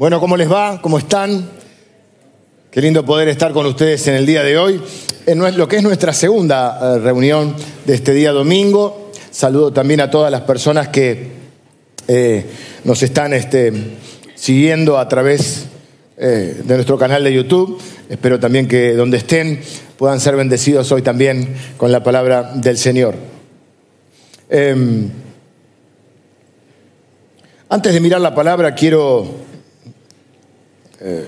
Bueno, ¿cómo les va? ¿Cómo están? Qué lindo poder estar con ustedes en el día de hoy, en lo que es nuestra segunda eh, reunión de este día domingo. Saludo también a todas las personas que eh, nos están este, siguiendo a través eh, de nuestro canal de YouTube. Espero también que donde estén puedan ser bendecidos hoy también con la palabra del Señor. Em, antes de mirar la palabra, quiero eh,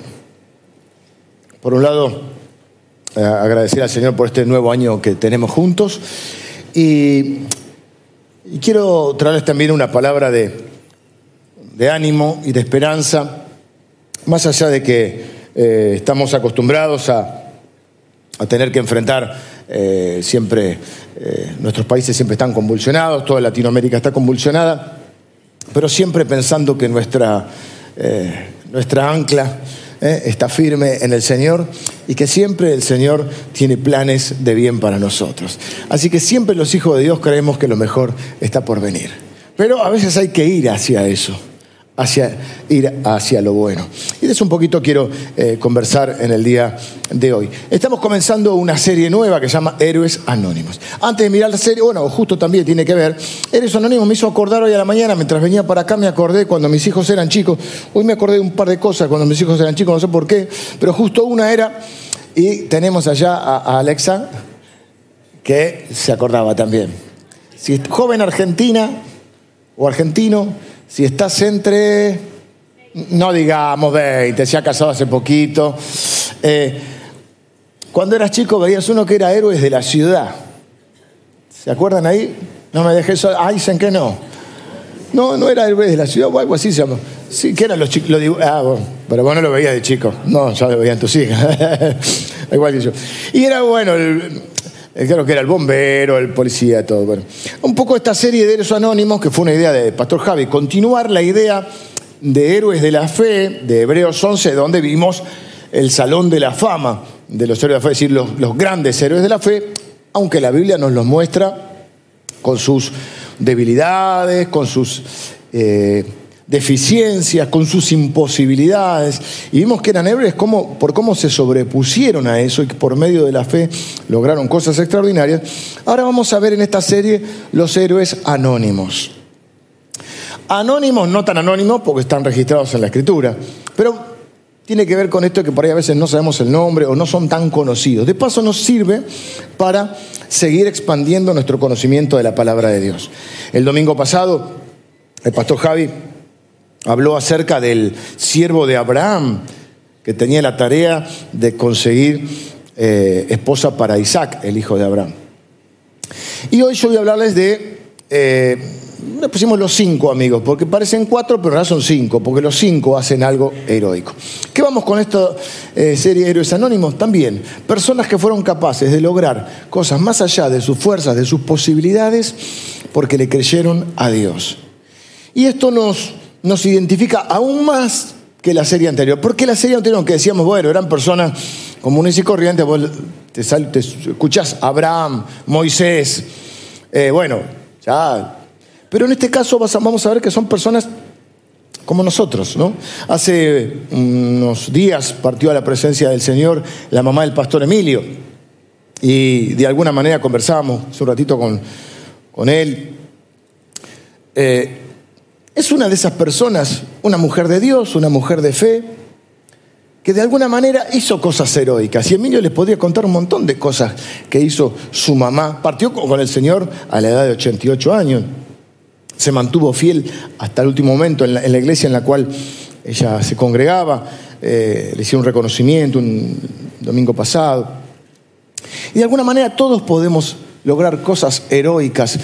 por un lado, eh, agradecer al Señor por este nuevo año que tenemos juntos. Y, quiero traerles también una palabra de, ánimo y de esperanza, más allá de que eh, estamos acostumbrados a, tener que enfrentar siempre, nuestros países siempre están convulsionados, toda Latinoamérica está convulsionada, pero siempre pensando que nuestra nuestra ancla eh, está firme en el Señor y que siempre el Señor tiene planes de bien para nosotros. Así que siempre los hijos de Dios creemos que lo mejor está por venir. Pero a veces hay que ir hacia eso hacia ir hacia lo bueno. Y de eso un poquito quiero eh, conversar en el día de hoy. Estamos comenzando una serie nueva que se llama Héroes Anónimos. Antes de mirar la serie, bueno, justo también tiene que ver, Héroes Anónimos me hizo acordar hoy a la mañana, mientras venía para acá me acordé cuando mis hijos eran chicos, hoy me acordé de un par de cosas cuando mis hijos eran chicos, no sé por qué, pero justo una era, y tenemos allá a, Alexa, que se acordaba también. Si joven argentina o argentino, si estás entre, no digamos 20, se ha casado hace poquito. Eh, cuando eras chico veías uno que era héroes de la ciudad. ¿Se acuerdan ahí? No me dejé eso. Ah, dicen que no. No, no era héroes de la ciudad o algo así se llama. Sí, que eran los chicos. Ah, bueno, pero vos no lo veías de chico. No, ya lo veían tus hijas. Igual que yo. Y era bueno, creo que era el bombero, el policía, todo. Un poco esta serie de héroes anónimos, que fue una idea de Pastor Javi, continuar la idea de héroes de la fe de Hebreos 11, donde vimos el salón de la fama de los héroes de la fe, es decir, los, grandes héroes de la fe, aunque la Biblia nos los muestra con sus debilidades, con sus eh, deficiencias, con sus imposibilidades. Y vimos que eran héroes como, por cómo se sobrepusieron a eso y que por medio de la fe lograron cosas extraordinarias. Ahora vamos a ver en esta serie los héroes anónimos. Anónimos, no tan anónimos porque están registrados en la escritura, pero tiene que ver con esto que por ahí a veces no sabemos el nombre o no son tan conocidos. De paso nos sirve para seguir expandiendo nuestro conocimiento de la palabra de Dios. El domingo pasado, el pastor Javi Habló acerca del siervo de Abraham, que tenía la tarea de conseguir eh, esposa para Isaac, el hijo de Abraham. Y hoy yo voy a hablarles de, eh, le pusimos los cinco amigos, porque parecen cuatro, pero ahora son cinco, porque los cinco hacen algo heroico. ¿Qué vamos con esta eh, serie de Héroes Anónimos? También personas que fueron capaces de lograr cosas más allá de sus fuerzas, de sus posibilidades, porque le creyeron a Dios. Y esto nos nos identifica aún más que la serie anterior. Porque la serie anterior, aunque decíamos, bueno, eran personas comunes y corrientes, vos te, te escuchás Abraham, Moisés, eh, bueno, ya. Pero en este caso vamos a ver que son personas como nosotros, ¿no? Hace unos días partió a la presencia del Señor la mamá del pastor Emilio y de alguna manera conversábamos hace un ratito con, con él. Eh, es una de esas personas, una mujer de Dios, una mujer de fe, que de alguna manera hizo cosas heroicas. Y Emilio les podía contar un montón de cosas que hizo su mamá. Partió con el Señor a la edad de 88 años. Se mantuvo fiel hasta el último momento en la, iglesia en la cual ella se congregaba. Eh, le hicieron un reconocimiento un domingo pasado. Y de alguna manera todos podemos lograr cosas heroicas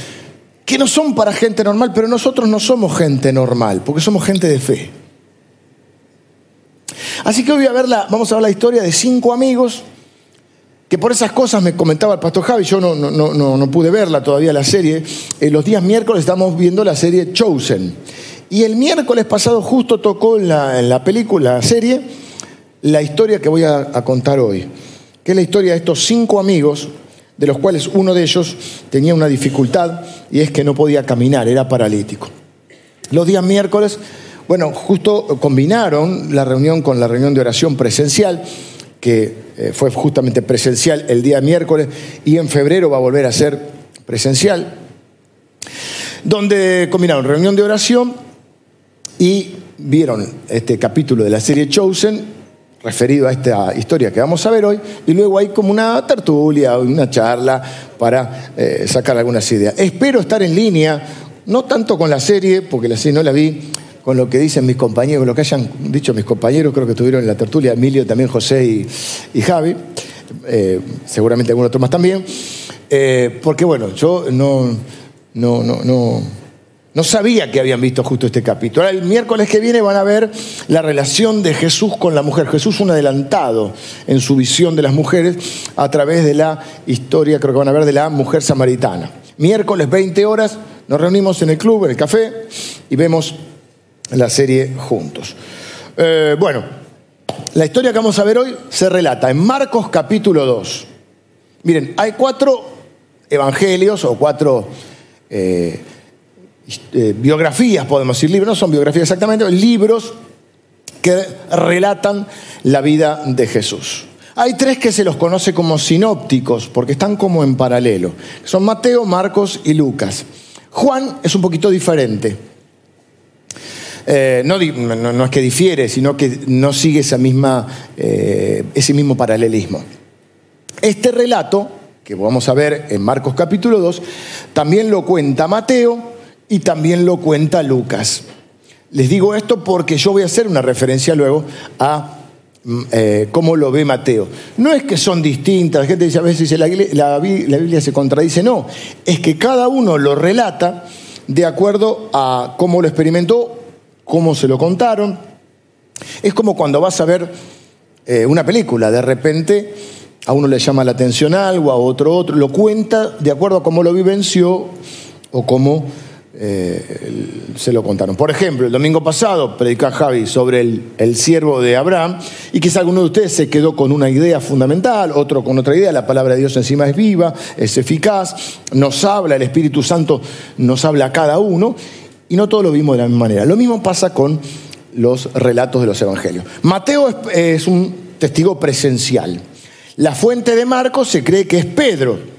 que no son para gente normal, pero nosotros no somos gente normal, porque somos gente de fe. Así que hoy a ver vamos a ver la historia de cinco amigos que por esas cosas me comentaba el pastor Javi, yo no, no, pude verla todavía la serie. Eh, los días miércoles estamos viendo la serie Chosen. Y el miércoles pasado justo tocó en la, en la película, la serie, la historia que voy a contar hoy, que es la historia de estos cinco amigos de los cuales uno de ellos tenía una dificultad y es que no podía caminar, era paralítico. Los días miércoles Bueno, justo combinaron la reunión con la reunión de oración presencial, que eh, fue justamente presencial el día miércoles y en febrero va a volver a ser presencial, donde combinaron reunión de oración y vieron este capítulo de la serie Chosen referido a esta historia que vamos a ver hoy, y luego hay como una tertulia, una charla para eh, sacar algunas ideas. Espero estar en línea, no tanto con la serie, porque la serie no la vi, con lo que dicen mis compañeros, lo que hayan dicho mis compañeros, creo que estuvieron en la tertulia, Emilio, también José y, Javi, eh, seguramente algunos otros más también, eh, porque bueno, yo no, no, no, no no sabía que habían visto justo este capítulo. Ahora, el miércoles que viene van a ver la relación de Jesús con la mujer. Jesús un adelantado en su visión de las mujeres a través de la historia, creo que van a ver, de la mujer samaritana. Miércoles 20 horas nos reunimos en el club, en el café, y vemos la serie juntos. Eh, bueno, la historia que vamos a ver hoy se relata en Marcos capítulo 2. Miren, hay cuatro evangelios o cuatro... Eh, eh, biografías, podemos decir, libros, no son biografías exactamente, libros que relatan la vida de Jesús. Hay tres que se los conoce como sinópticos, porque están como en paralelo. Son Mateo, Marcos y Lucas. Juan es un poquito diferente. Eh, no, es que difiere, sino que no sigue esa misma, eh, ese mismo paralelismo. Este relato, que vamos a ver en Marcos capítulo 2, también lo cuenta Mateo, y también lo cuenta Lucas. Les digo esto porque yo voy a hacer una referencia luego a mm, eh, cómo lo ve Mateo. No es que son distintas, la gente dice a veces la, la, Biblia se contradice, no, es que cada uno lo relata de acuerdo a cómo lo experimentó, cómo se lo contaron. Es como cuando vas a ver eh, una película, de repente a uno le llama la atención algo, a otro otro, lo cuenta de acuerdo a cómo lo vivenció o cómo eh, se lo contaron. Por ejemplo, el domingo pasado predicó Javi sobre el, siervo de Abraham y quizá alguno de ustedes se quedó con una idea fundamental, otro con otra idea. La palabra de Dios encima es viva, es eficaz, nos habla, el Espíritu Santo nos habla a cada uno y no todos lo vimos de la misma manera. Lo mismo pasa con los relatos de los evangelios. Mateo es un testigo presencial. La fuente de Marcos se cree que es Pedro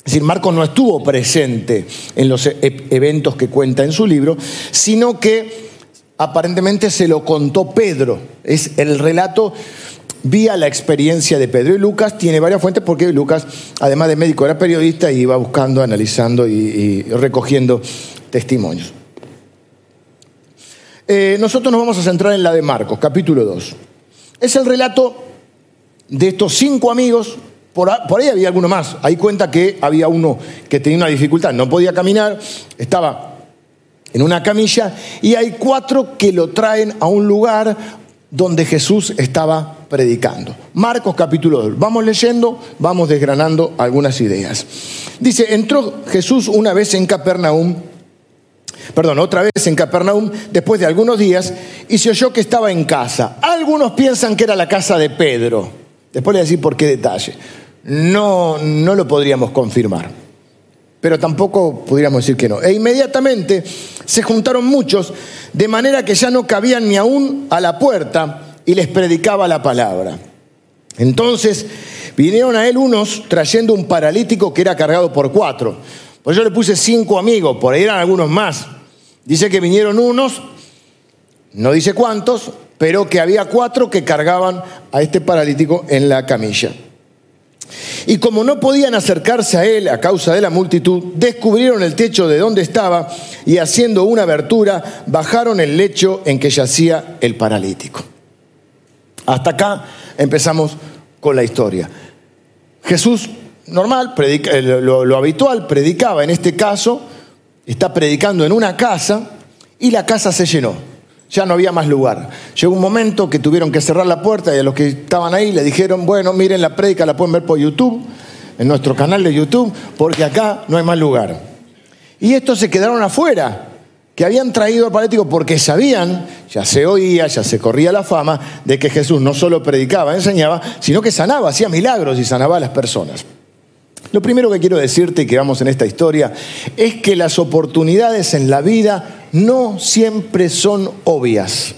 es decir, Marcos no estuvo presente en los e-, eventos que cuenta en su libro, sino que aparentemente se lo contó Pedro. Es el relato vía la experiencia de Pedro. Y Lucas tiene varias fuentes porque Lucas, además de médico, era periodista y iba buscando, analizando y, recogiendo testimonios. Eh, nosotros nos vamos a centrar en la de Marcos, capítulo 2. Es el relato de estos cinco amigos por, ahí había alguno más. Ahí cuenta que había uno que tenía una dificultad, no podía caminar, estaba en una camilla y hay cuatro que lo traen a un lugar donde Jesús estaba predicando. Marcos capítulo 2. Vamos leyendo, vamos desgranando algunas ideas. Dice, entró Jesús una vez en Capernaum, perdón, otra vez en Capernaum, después de algunos días, y se oyó que estaba en casa. Algunos piensan que era la casa de Pedro. Después le voy a decir por qué detalle no, no lo podríamos confirmar. Pero tampoco podríamos decir que no. E inmediatamente se juntaron muchos, de manera que ya no cabían ni aún a la puerta y les predicaba la palabra. Entonces vinieron a él unos trayendo un paralítico que era cargado por cuatro. Pues yo le puse cinco amigos, por ahí eran algunos más. Dice que vinieron unos, no dice cuántos, pero que había cuatro que cargaban a este paralítico en la camilla. Y como no podían acercarse a él a causa de la multitud, descubrieron el techo de donde estaba y haciendo una abertura, bajaron el lecho en que yacía el paralítico. Hasta acá empezamos con la historia. Jesús, normal, eh, lo, lo habitual, predicaba en este caso, está predicando en una casa y la casa se llenó ya no había más lugar. Llegó un momento que tuvieron que cerrar la puerta y a los que estaban ahí le dijeron, bueno, miren la prédica, la pueden ver por YouTube, en nuestro canal de YouTube, porque acá no hay más lugar. Y estos se quedaron afuera, que habían traído al paralítico porque sabían, ya se oía, ya se corría la fama, de que Jesús no solo predicaba, enseñaba, sino que sanaba, hacía milagros y sanaba a las personas. Lo primero que quiero decirte que vamos en esta historia es que las oportunidades en la vida no siempre son obvias,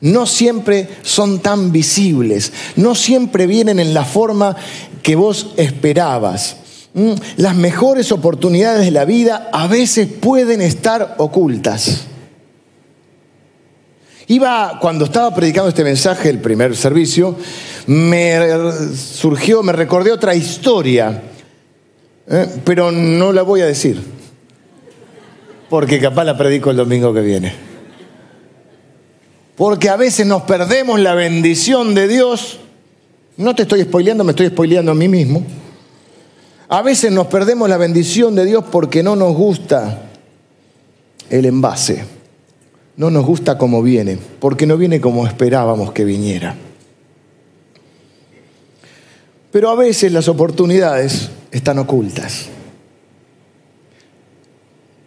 no siempre son tan visibles, no siempre vienen en la forma que vos esperabas. Mm, las mejores oportunidades de la vida a veces pueden estar ocultas. Iba, cuando estaba predicando este mensaje, el primer servicio, me surgió, me recordé otra historia, ¿eh? pero no la voy a decir, porque capaz la predico el domingo que viene. Porque a veces nos perdemos la bendición de Dios. No te estoy spoileando, me estoy spoileando a mí mismo. A veces nos perdemos la bendición de Dios porque no nos gusta el envase no nos gusta como viene, porque no viene como esperábamos que viniera. Pero a veces las oportunidades están ocultas.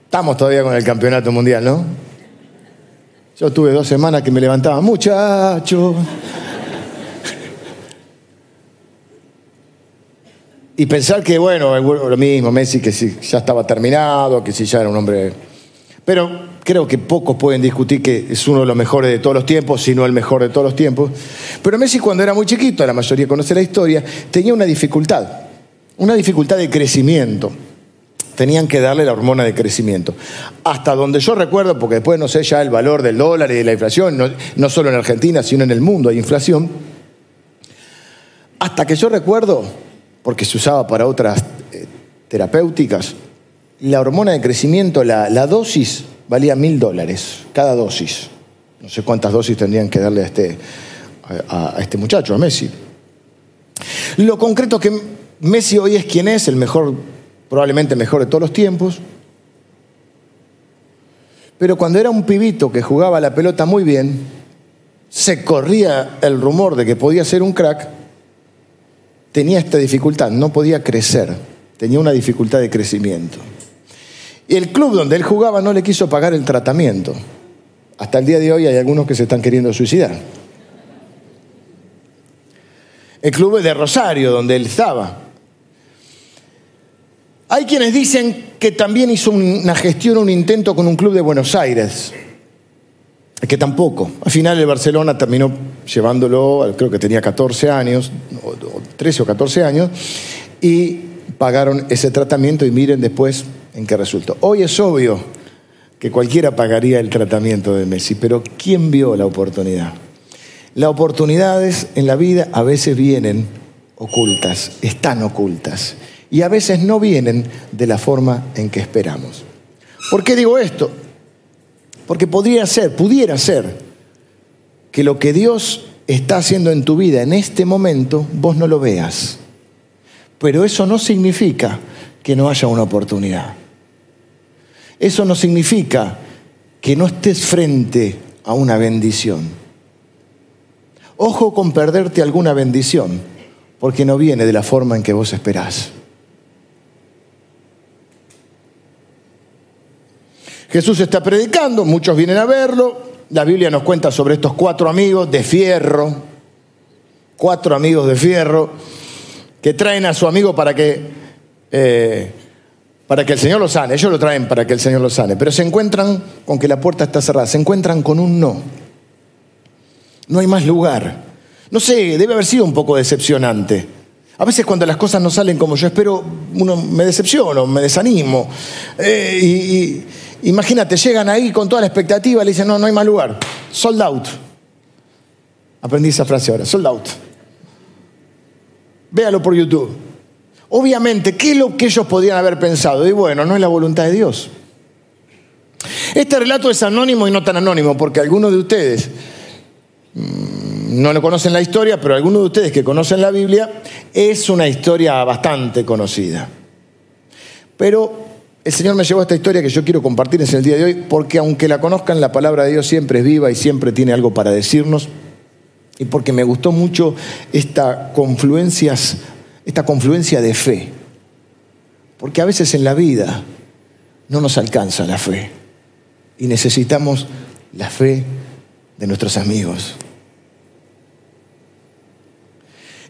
Estamos todavía con el campeonato mundial, ¿no? Yo tuve dos semanas que me levantaba, muchacho. y pensar que, bueno, lo mismo, Messi, que si ya estaba terminado, que si ya era un hombre. Pero creo que pocos pueden discutir que es uno de los mejores de todos los tiempos, si no el mejor de todos los tiempos. Pero Messi cuando era muy chiquito, la mayoría conoce la historia, tenía una dificultad, una dificultad de crecimiento. Tenían que darle la hormona de crecimiento. Hasta donde yo recuerdo, porque después no sé ya el valor del dólar y de la inflación, no, solo en Argentina, sino en el mundo hay inflación. Hasta que yo recuerdo, porque se usaba para otras eh, terapéuticas, la hormona de crecimiento, la, la dosis valía mil dólares cada dosis. No sé cuántas dosis tendrían que darle a este, a, este muchacho, a Messi. Lo concreto que Messi hoy es quien es, el mejor, probablemente mejor de todos los tiempos. Pero cuando era un pibito que jugaba la pelota muy bien, se corría el rumor de que podía ser un crack, tenía esta dificultad, no podía crecer, tenía una dificultad de crecimiento. Y el club donde él jugaba no le quiso pagar el tratamiento. Hasta el día de hoy hay algunos que se están queriendo suicidar. El club de Rosario, donde él estaba. Hay quienes dicen que también hizo una gestión, un intento con un club de Buenos Aires, que tampoco. Al final el Barcelona terminó llevándolo, creo que tenía 14 años, 13 o 14 años, y pagaron ese tratamiento y miren después en qué resultó. Hoy es obvio que cualquiera pagaría el tratamiento de Messi, pero ¿quién vio la oportunidad? Las oportunidades en la vida a veces vienen ocultas, están ocultas, y a veces no vienen de la forma en que esperamos. ¿Por qué digo esto? Porque podría ser, pudiera ser, que lo que Dios está haciendo en tu vida en este momento vos no lo veas. Pero eso no significa que no haya una oportunidad. Eso no significa que no estés frente a una bendición. Ojo con perderte alguna bendición, porque no viene de la forma en que vos esperás. Jesús está predicando, muchos vienen a verlo. La Biblia nos cuenta sobre estos cuatro amigos de fierro, cuatro amigos de fierro, que traen a su amigo para que eh, para que el Señor lo sane. Ellos lo traen para que el Señor lo sane. Pero se encuentran con que la puerta está cerrada. Se encuentran con un no. No hay más lugar. No sé, debe haber sido un poco decepcionante. A veces cuando las cosas no salen como yo espero, uno me decepciono, me desanimo. Eh, y, imagínate, llegan ahí con toda la expectativa, le dicen, no, no hay más lugar. Sold out. Aprendí esa frase ahora, sold out. Véalo por YouTube. Obviamente, ¿qué es lo que ellos podían haber pensado? Y bueno, no es la voluntad de Dios. Este relato es anónimo y no tan anónimo, porque algunos de ustedes mm, no lo conocen la historia, pero algunos de ustedes que conocen la Biblia, es una historia bastante conocida. Pero el Señor me llevó a esta historia que yo quiero compartirles en el día de hoy, porque aunque la conozcan, la palabra de Dios siempre es viva y siempre tiene algo para decirnos, y porque me gustó mucho esta confluencias esta confluencia de fe. Porque a veces en la vida no nos alcanza la fe y necesitamos la fe de nuestros amigos.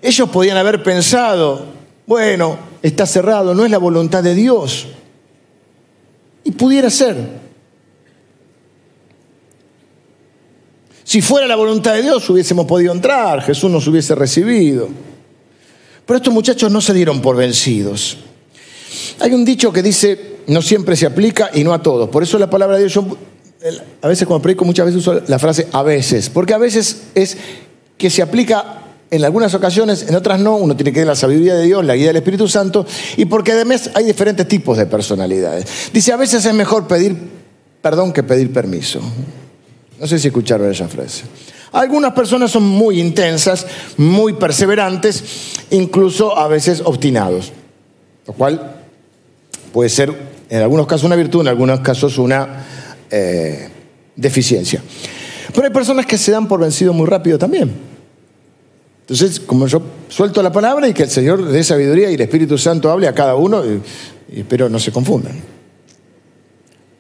Ellos podían haber pensado, bueno, está cerrado, no es la voluntad de Dios. Y pudiera ser. Si fuera la voluntad de Dios hubiésemos podido entrar, Jesús nos hubiese recibido. Pero estos muchachos no se dieron por vencidos. Hay un dicho que dice, no siempre se aplica y no a todos. Por eso la palabra de Dios, yo a veces cuando predico muchas veces uso la frase a veces, porque a veces es que se aplica en algunas ocasiones, en otras no, uno tiene que ver la sabiduría de Dios, la guía del Espíritu Santo, y porque además hay diferentes tipos de personalidades. Dice, a veces es mejor pedir perdón que pedir permiso. No sé si escucharon esa frase. Algunas personas son muy intensas, muy perseverantes, incluso a veces obstinados, lo cual puede ser en algunos casos una virtud, en algunos casos una eh, deficiencia. Pero hay personas que se dan por vencido muy rápido también. Entonces, como yo suelto la palabra y que el Señor dé sabiduría y el Espíritu Santo hable a cada uno, y, espero no se confundan.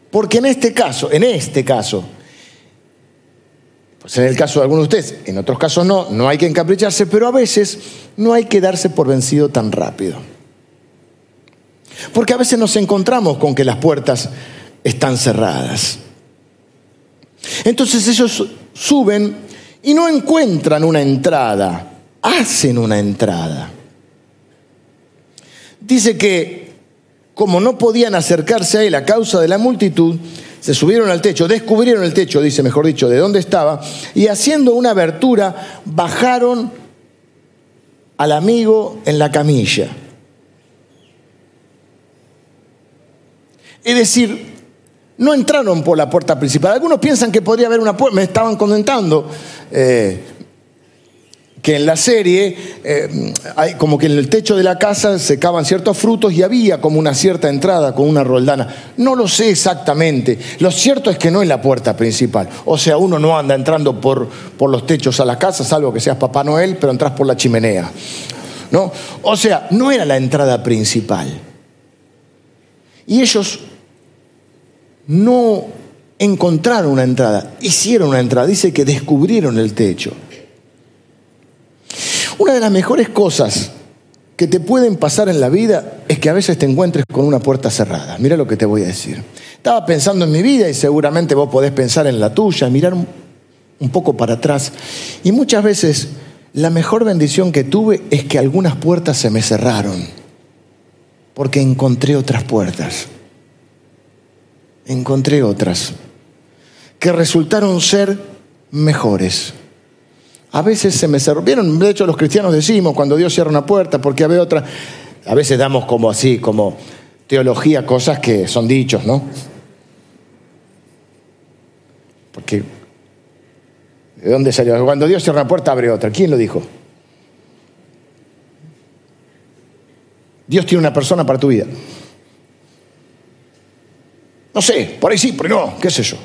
Porque en este caso, en este caso, pues en el caso de algunos de ustedes, en otros casos no, no hay que encapricharse, pero a veces no hay que darse por vencido tan rápido. Porque a veces nos encontramos con que las puertas están cerradas. Entonces ellos suben y no encuentran una entrada, hacen una entrada. Dice que como no podían acercarse a él a causa de la multitud, se subieron al techo, descubrieron el techo, dice mejor dicho, de dónde estaba, y haciendo una abertura bajaron al amigo en la camilla. Es decir, no entraron por la puerta principal. Algunos piensan que podría haber una puerta, me estaban comentando eh, que en la serie, eh, como que en el techo de la casa se cavan ciertos frutos y había como una cierta entrada con una roldana. No lo sé exactamente. Lo cierto es que no es la puerta principal. O sea, uno no anda entrando por, por los techos a la casa, salvo que seas Papá Noel, pero entras por la chimenea. ¿No? O sea, no era la entrada principal. Y ellos no encontraron una entrada, hicieron una entrada. Dice que descubrieron el techo. Una de las mejores cosas que te pueden pasar en la vida es que a veces te encuentres con una puerta cerrada. Mira lo que te voy a decir. Estaba pensando en mi vida y seguramente vos podés pensar en la tuya, mirar un, poco para atrás. Y muchas veces la mejor bendición que tuve es que algunas puertas se me cerraron, porque encontré otras puertas encontré otras que resultaron ser mejores. A veces se me cerraron, de hecho los cristianos decimos cuando Dios cierra una puerta, porque había otra, a veces damos como así, como teología, cosas que son dichos, ¿no? Porque, ¿de dónde salió? Cuando Dios cierra una puerta, abre otra. ¿Quién lo dijo? Dios tiene una persona para tu vida. No sé, por ahí sí, por ahí no, qué sé yo.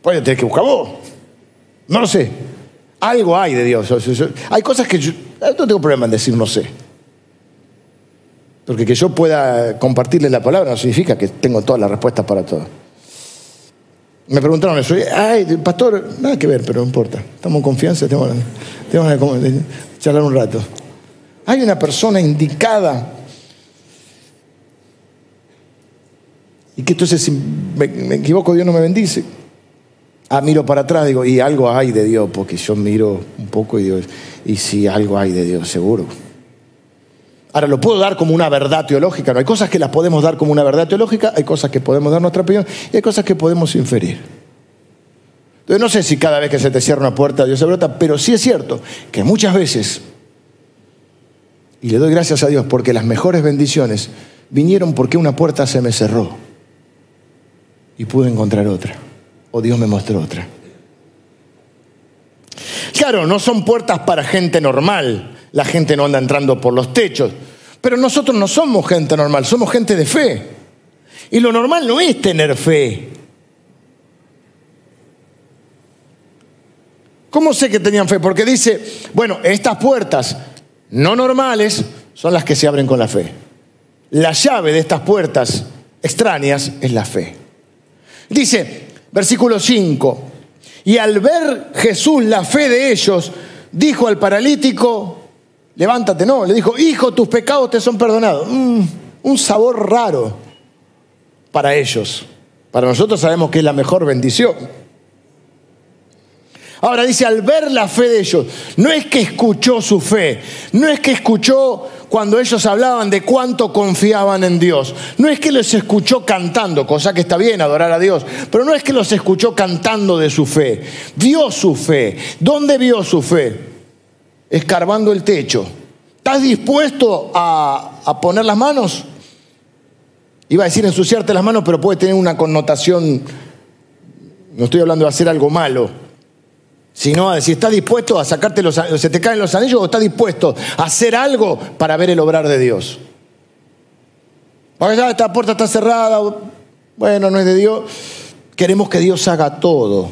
Puede tener que buscar vos. No lo sé. Algo hay de Dios. Hay cosas que yo no tengo problema en decir no sé. Porque que yo pueda compartirle la palabra no significa que tengo todas las respuestas para todo. Me preguntaron eso. Ay, pastor, nada que ver, pero no importa. Estamos en confianza, tenemos, tenemos que charlar un rato. Hay una persona indicada Y que entonces si me, equivoco, Dios no me bendice. Ah, miro para atrás, digo, y algo hay de Dios, porque yo miro un poco y digo, y si algo hay de Dios, seguro. Ahora, lo puedo dar como una verdad teológica, no hay cosas que las podemos dar como una verdad teológica, hay cosas que podemos dar nuestra opinión y hay cosas que podemos inferir. Entonces, no sé si cada vez que se te cierra una puerta Dios se brota, pero sí es cierto que muchas veces, y le doy gracias a Dios porque las mejores bendiciones vinieron porque una puerta se me cerró y pude encontrar otra. O Dios me mostró otra. Claro, no son puertas para gente normal. La gente no anda entrando por los techos. Pero nosotros no somos gente normal, somos gente de fe. Y lo normal no es tener fe. ¿Cómo sé que tenían fe? Porque dice, bueno, estas puertas no normales son las que se abren con la fe. La llave de estas puertas extrañas es la fe. Dice, versículo 5, y al ver Jesús la fe de ellos, dijo al paralítico, levántate, no, le dijo, hijo, tus pecados te son perdonados. Mm, un sabor raro para ellos. Para nosotros sabemos que es la mejor bendición. Ahora dice, al ver la fe de ellos, no es que escuchó su fe, no es que escuchó cuando ellos hablaban de cuánto confiaban en Dios, no es que los escuchó cantando, cosa que está bien adorar a Dios, pero no es que los escuchó cantando de su fe, vio su fe. ¿Dónde vio su fe? Escarbando el techo. ¿Estás dispuesto a, a poner las manos? Iba a decir ensuciarte las manos, pero puede tener una connotación, no estoy hablando de hacer algo malo, sino decir, ¿estás dispuesto a sacarte los se te caen los anillos o estás dispuesto a hacer algo para ver el obrar de Dios? Porque ya esta puerta está cerrada, bueno, no es de Dios. Queremos que Dios haga todo.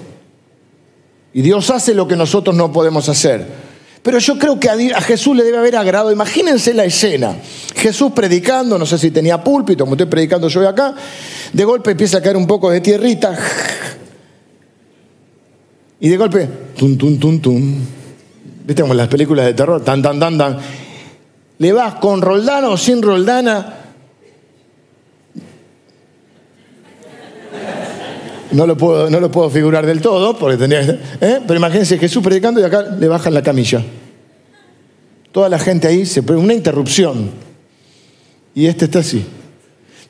Y Dios hace lo que nosotros no podemos hacer. Pero yo creo que a Jesús le debe haber agrado. Imagínense la escena. Jesús predicando, no sé si tenía púlpito, como estoy predicando yo acá. De golpe empieza a caer un poco de tierrita. Y de golpe, tum, tum, tum, tum. ¿Viste como las películas de terror? Tan, tan, tan, tan. Le vas con Roldana o sin Roldana. No lo puedo, no lo puedo figurar del todo, porque tenía ¿eh? Pero imagínense Jesús predicando y acá le bajan la camilla. Toda la gente ahí se una interrupción. Y este está así.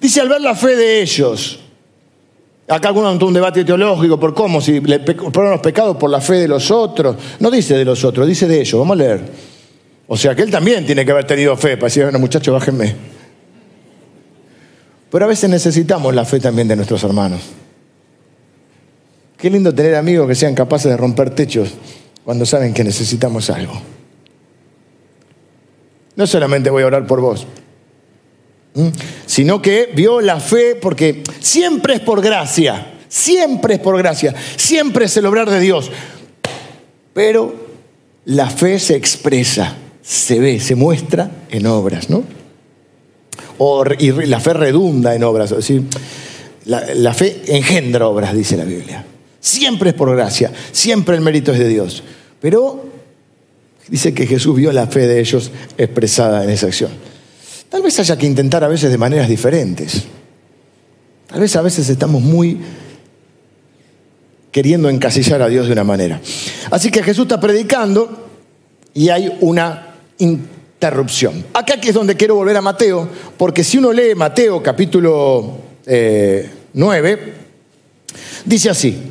Dice al ver la fe de ellos. Acá algunos han un debate teológico por cómo, si le fueron pecados por la fe de los otros. No dice de los otros, dice de ellos. Vamos a leer. O sea que él también tiene que haber tenido fe para decir, bueno, muchachos, bájenme. Pero a veces necesitamos la fe también de nuestros hermanos. Qué lindo tener amigos que sean capaces de romper techos cuando saben que necesitamos algo. No solamente voy a orar por vos, sino que vio la fe porque siempre es por gracia, siempre es por gracia, siempre es el obrar de Dios. Pero la fe se expresa, se ve, se muestra en obras, ¿no? Y la fe redunda en obras, es decir, la fe engendra obras, dice la Biblia. Siempre es por gracia, siempre el mérito es de Dios. Pero dice que Jesús vio la fe de ellos expresada en esa acción. Tal vez haya que intentar a veces de maneras diferentes. Tal vez a veces estamos muy queriendo encasillar a Dios de una manera. Así que Jesús está predicando y hay una interrupción. Acá es donde quiero volver a Mateo, porque si uno lee Mateo capítulo 9, eh, dice así,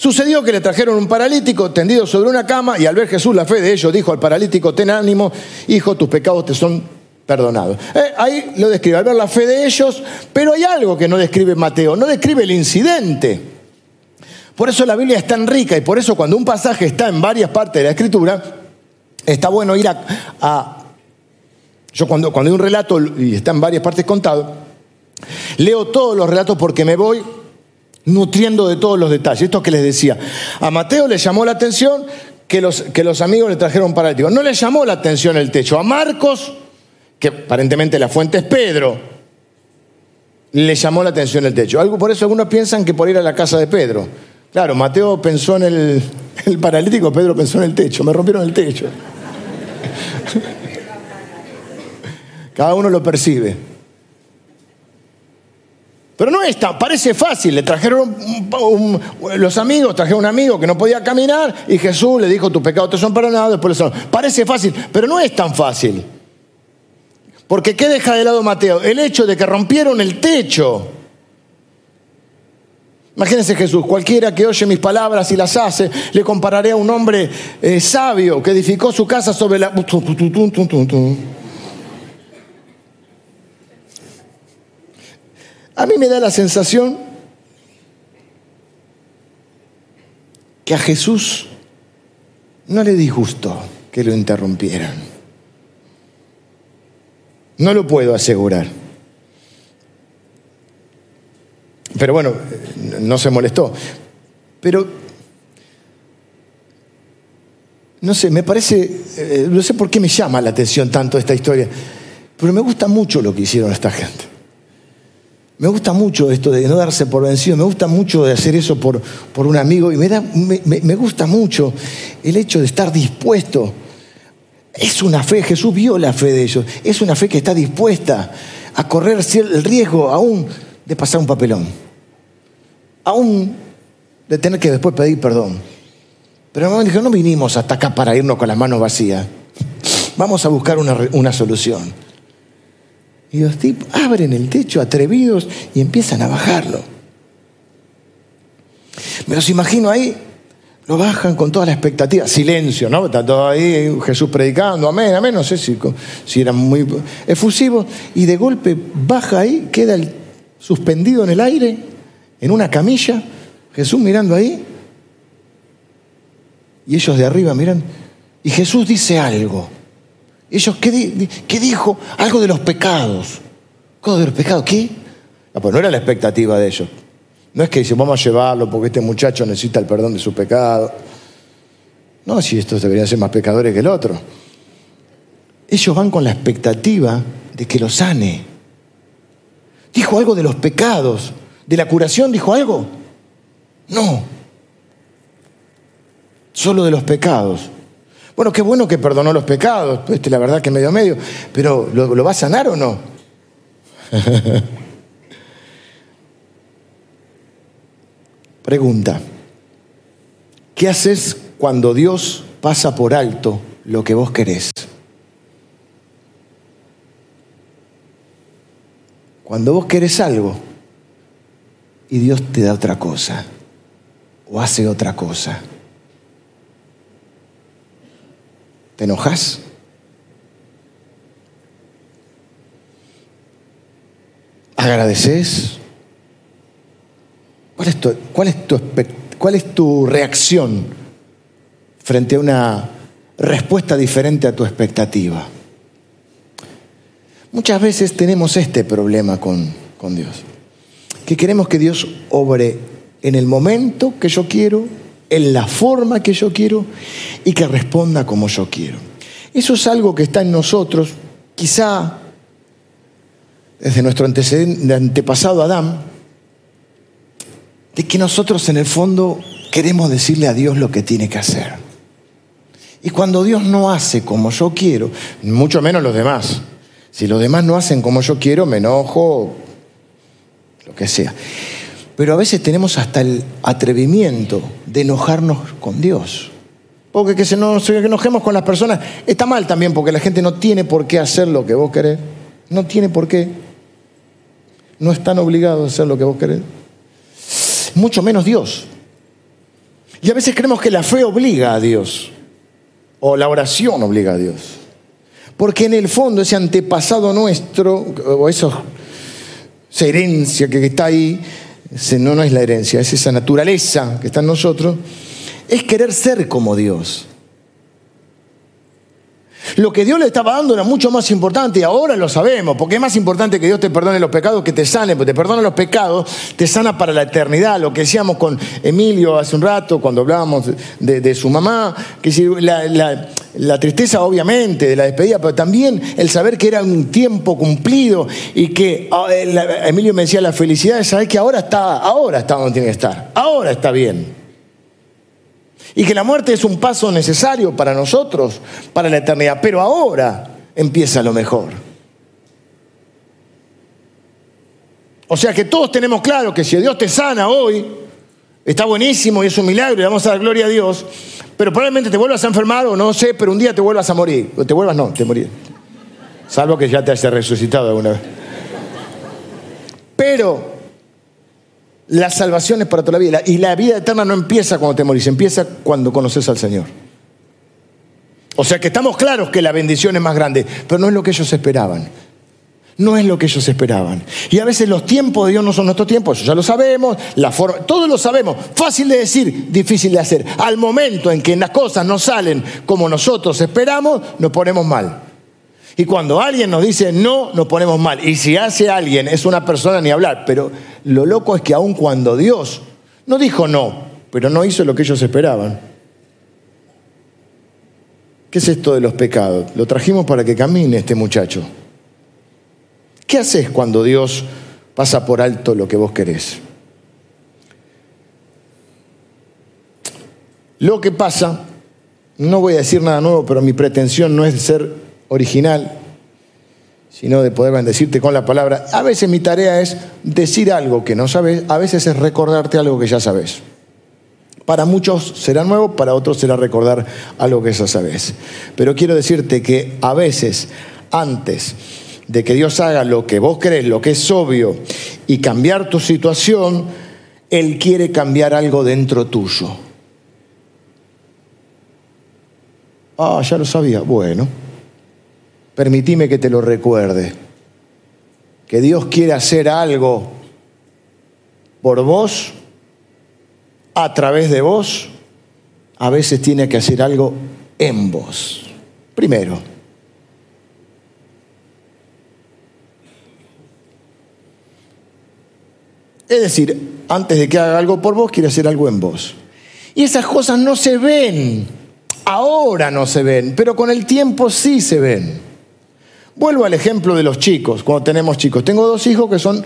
Sucedió que le trajeron un paralítico tendido sobre una cama y al ver Jesús la fe de ellos dijo al paralítico, ten ánimo, hijo, tus pecados te son perdonados. Eh, ahí lo describe, al ver la fe de ellos, pero hay algo que no describe Mateo, no describe el incidente. Por eso la Biblia es tan rica y por eso cuando un pasaje está en varias partes de la escritura, está bueno ir a... yo cuando, cuando hay un relato y está en varias partes contado, leo todos los relatos porque me voy nutriendo de todos los detalles. Esto que les decía. A Mateo le llamó la atención que los, que los amigos le trajeron paralítico. No le llamó la atención el techo. A Marcos, que aparentemente la fuente es Pedro, le llamó la atención el techo. Algo, por eso algunos piensan que por ir a la casa de Pedro. Claro, Mateo pensó en el, el paralítico, Pedro pensó en el techo. Me rompieron el techo. Cada uno lo percibe. Pero no es tan, parece fácil. Le trajeron los amigos, trajeron un amigo que no podía caminar y Jesús le dijo, tus pecados te son perdonados, después le Parece fácil, pero no es tan fácil. Porque ¿qué deja de lado Mateo? El hecho de que rompieron el techo. Imagínense Jesús, cualquiera que oye mis palabras y las hace, le compararé a un hombre eh, sabio que edificó su casa sobre la... A mí me da la sensación que a Jesús no le disgustó que lo interrumpieran. No lo puedo asegurar. Pero bueno, no se molestó. Pero, no sé, me parece, eh, no sé por qué me llama la atención tanto esta historia, pero me gusta mucho lo que hicieron esta gente. Me gusta mucho esto de no darse por vencido, me gusta mucho de hacer eso por, por un amigo y me, da, me, gusta mucho el hecho de estar dispuesto. Es una fe, Jesús vio la fe de ellos. Es una fe que está dispuesta a correr el riesgo aún de pasar un papelón. Aún de tener que después pedir perdón. Pero me dijo, no vinimos hasta acá para irnos con las manos vacías. Vamos a buscar una, una solución. Y los tipos abren el techo atrevidos y empiezan a bajarlo. Me los imagino ahí, lo bajan con toda la expectativa. Silencio, ¿no? Está todo ahí Jesús predicando, amén, amén. No sé si, si eran muy efusivos. Y de golpe baja ahí, queda suspendido en el aire, en una camilla, Jesús mirando ahí. Y ellos de arriba miran. Y Jesús dice algo. Ellos, ¿qué, qué dijo? Algo de los pecados. ¿Algo de los pecados? ¿Qué? Pues no era la expectativa de ellos. No es que dice, vamos a llevarlo porque este muchacho necesita el perdón de su pecado. No, si estos deberían ser más pecadores que el otro. Ellos van con la expectativa de que lo sane. ¿Dijo algo de los pecados? ¿De la curación dijo algo? No. Solo de los pecados. Bueno, qué bueno que perdonó los pecados, este, la verdad que medio medio, pero ¿lo, ¿lo va a sanar o no? Pregunta, ¿qué haces cuando Dios pasa por alto lo que vos querés? Cuando vos querés algo y Dios te da otra cosa o hace otra cosa. ¿Te enojas? ¿Agradeces? ¿Cuál es, tu, cuál, es tu, ¿Cuál es tu reacción frente a una respuesta diferente a tu expectativa? Muchas veces tenemos este problema con, con Dios, que queremos que Dios obre en el momento que yo quiero, en la forma que yo quiero y que responda como yo quiero. Eso es algo que está en nosotros, quizá desde nuestro antepasado Adán, de que nosotros en el fondo queremos decirle a Dios lo que tiene que hacer. Y cuando Dios no hace como yo quiero, mucho menos los demás, si los demás no hacen como yo quiero, me enojo, lo que sea. Pero a veces tenemos hasta el atrevimiento de enojarnos con Dios. Porque que, se nos, enojemos con las personas está mal también, porque la gente no tiene por qué hacer lo que vos querés. No tiene por qué. No están obligados a hacer lo que vos querés. Mucho menos Dios. Y a veces creemos que la fe obliga a Dios. O la oración obliga a Dios. Porque en el fondo ese antepasado nuestro, o esa herencia que está ahí, no, no es la herencia, es esa naturaleza que está en nosotros, es querer ser como Dios. Lo que Dios le estaba dando era mucho más importante y ahora lo sabemos, porque es más importante que Dios te perdone los pecados que te sane, porque te perdona los pecados, te sana para la eternidad. Lo que decíamos con Emilio hace un rato, cuando hablábamos de, su mamá, que la, la, tristeza obviamente de la despedida, pero también el saber que era un tiempo cumplido y que ah, Emilio me decía la felicidad de saber que ahora está, ahora está donde tiene que estar, ahora está bien. Y que la muerte es un paso necesario para nosotros, para la eternidad. Pero ahora empieza lo mejor. O sea que todos tenemos claro que si Dios te sana hoy, está buenísimo y es un milagro y vamos a dar gloria a Dios, pero probablemente te vuelvas a enfermar o no sé, pero un día te vuelvas a morir. O te vuelvas, no, te morir. Salvo que ya te haya resucitado alguna vez. Pero la salvación es para toda la vida. Y la vida eterna no empieza cuando te morís, empieza cuando conoces al Señor. O sea que estamos claros que la bendición es más grande, pero no es lo que ellos esperaban. No es lo que ellos esperaban. Y a veces los tiempos de Dios no son nuestros tiempos, eso ya lo sabemos, todos lo sabemos. Fácil de decir, difícil de hacer. Al momento en que las cosas no salen como nosotros esperamos, nos ponemos mal. Y cuando alguien nos dice no, nos ponemos mal. Y si hace alguien, es una persona ni hablar. Pero lo loco es que aun cuando Dios no dijo no, pero no hizo lo que ellos esperaban. ¿Qué es esto de los pecados? Lo trajimos para que camine este muchacho. ¿Qué haces cuando Dios pasa por alto lo que vos querés? Lo que pasa no voy a decir nada nuevo, pero mi pretensión no es ser original, sino de poder bendecirte con la palabra. A veces mi tarea es decir algo que no sabes, a veces es recordarte algo que ya sabes. Para muchos será nuevo, para otros será recordar algo que ya sabes. Pero quiero decirte que a veces, antes de que Dios haga lo que vos crees, lo que es obvio, y cambiar tu situación, Él quiere cambiar algo dentro tuyo. Ah, ya lo sabía. Bueno, permitime que te lo recuerde. Que Dios quiere hacer algo por vos, a través de vos, a veces tiene que hacer algo en vos. Primero, Es decir, antes de que haga algo por vos, quiere hacer algo en vos. Y esas cosas no se ven, ahora no se ven, pero con el tiempo sí se ven. Vuelvo al ejemplo de los chicos, cuando tenemos chicos. Tengo dos hijos que son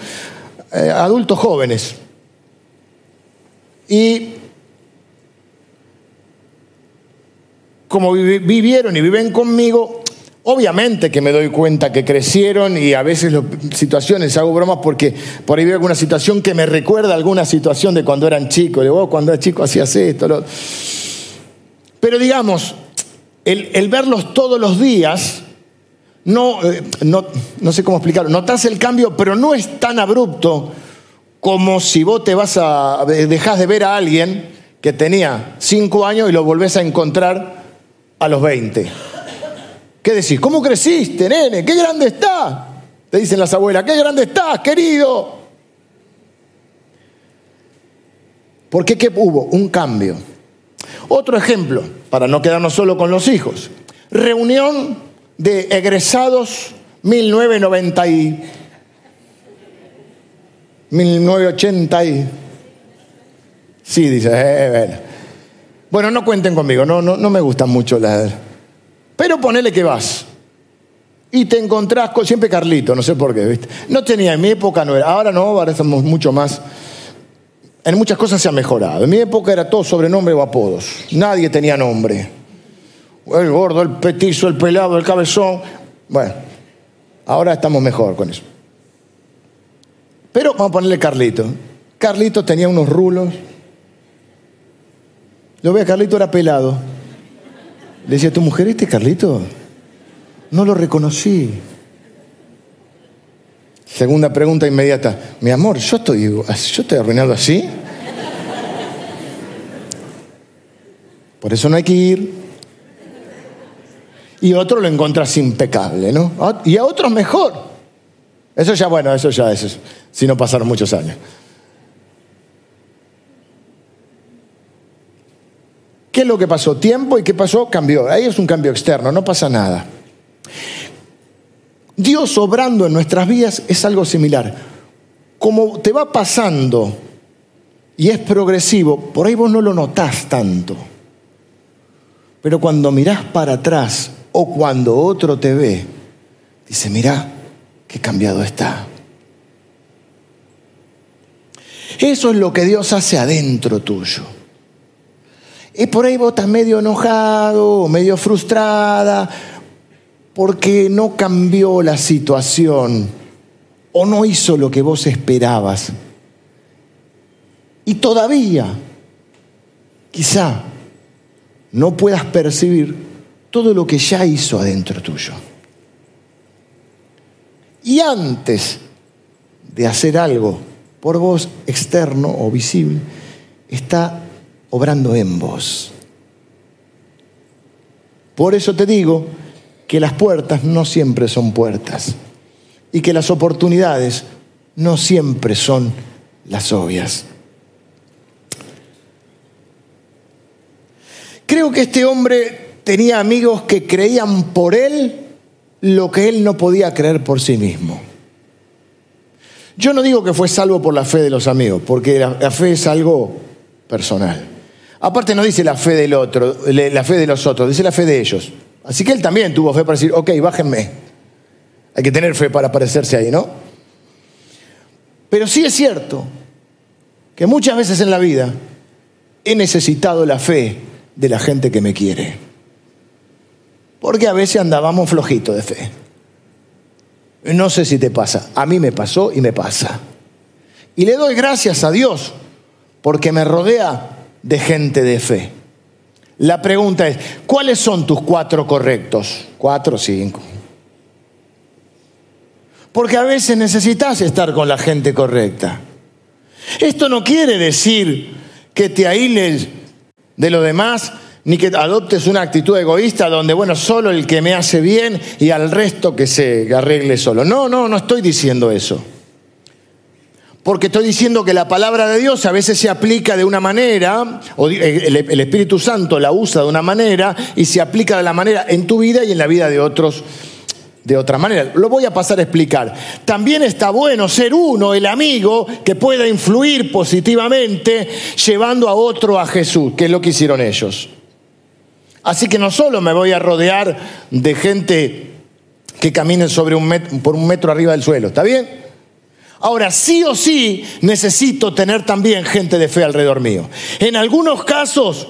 eh, adultos jóvenes. Y como vivieron y viven conmigo, Obviamente que me doy cuenta que crecieron y a veces las situaciones, hago bromas porque por ahí veo alguna situación que me recuerda alguna situación de cuando eran chicos, de oh, cuando era chico hacías esto. Pero digamos, el, verlos todos los días, no, eh, no, no sé cómo explicarlo, notas el cambio, pero no es tan abrupto como si vos te vas a, dejas de ver a alguien que tenía cinco años y lo volvés a encontrar a los 20 ¿Qué decís? ¿Cómo creciste, nene? ¡Qué grande estás! Te dicen las abuelas, ¡qué grande estás, querido! ¿Por qué? ¿Qué hubo? Un cambio. Otro ejemplo, para no quedarnos solo con los hijos. Reunión de egresados 1990 y 1980 y... Sí, dice, eh, bueno. bueno. no cuenten conmigo, no, no, no me gustan mucho las pero ponele que vas. Y te encontrás con, siempre Carlito, no sé por qué, ¿viste? No tenía, en mi época no era, ahora no, ahora estamos mucho más. En muchas cosas se ha mejorado. En mi época era todo sobrenombre o apodos. Nadie tenía nombre. El gordo, el petizo, el pelado, el cabezón. Bueno, ahora estamos mejor con eso. Pero vamos a ponerle Carlito. Carlito tenía unos rulos. Yo veo, Carlito era pelado. Le decía, ¿tu mujer este Carlito? No lo reconocí. Segunda pregunta inmediata. Mi amor, ¿yo estoy, yo estoy arruinado así? Por eso no hay que ir. Y otro lo encuentras impecable, ¿no? Y a otros mejor. Eso ya, bueno, eso ya es, si no pasaron muchos años. ¿Qué es lo que pasó? Tiempo y qué pasó? Cambió. Ahí es un cambio externo, no pasa nada. Dios obrando en nuestras vidas es algo similar. Como te va pasando y es progresivo, por ahí vos no lo notás tanto. Pero cuando mirás para atrás o cuando otro te ve, dice, mirá, qué cambiado está. Eso es lo que Dios hace adentro tuyo. Y por ahí vos estás medio enojado, medio frustrada, porque no cambió la situación o no hizo lo que vos esperabas. Y todavía, quizá, no puedas percibir todo lo que ya hizo adentro tuyo. Y antes de hacer algo por vos externo o visible, está obrando en vos. Por eso te digo que las puertas no siempre son puertas y que las oportunidades no siempre son las obvias. Creo que este hombre tenía amigos que creían por él lo que él no podía creer por sí mismo. Yo no digo que fue salvo por la fe de los amigos, porque la, fe es algo personal. Aparte no dice la fe del otro, la fe de los otros, dice la fe de ellos. Así que él también tuvo fe para decir, ok, bájenme. Hay que tener fe para aparecerse ahí, ¿no? Pero sí es cierto que muchas veces en la vida he necesitado la fe de la gente que me quiere. Porque a veces andábamos flojitos de fe. No sé si te pasa, a mí me pasó y me pasa. Y le doy gracias a Dios porque me rodea de gente de fe. La pregunta es, ¿cuáles son tus cuatro correctos? Cuatro cinco. Porque a veces necesitas estar con la gente correcta. Esto no quiere decir que te aíles de lo demás, ni que adoptes una actitud egoísta donde, bueno, solo el que me hace bien y al resto que se arregle solo. No, no, no estoy diciendo eso. Porque estoy diciendo que la palabra de Dios a veces se aplica de una manera, o el Espíritu Santo la usa de una manera y se aplica de la manera en tu vida y en la vida de otros de otra manera. Lo voy a pasar a explicar. También está bueno ser uno, el amigo, que pueda influir positivamente llevando a otro a Jesús, que es lo que hicieron ellos. Así que no solo me voy a rodear de gente que camine sobre un por un metro arriba del suelo, ¿está bien? Ahora, sí o sí necesito tener también gente de fe alrededor mío. En algunos casos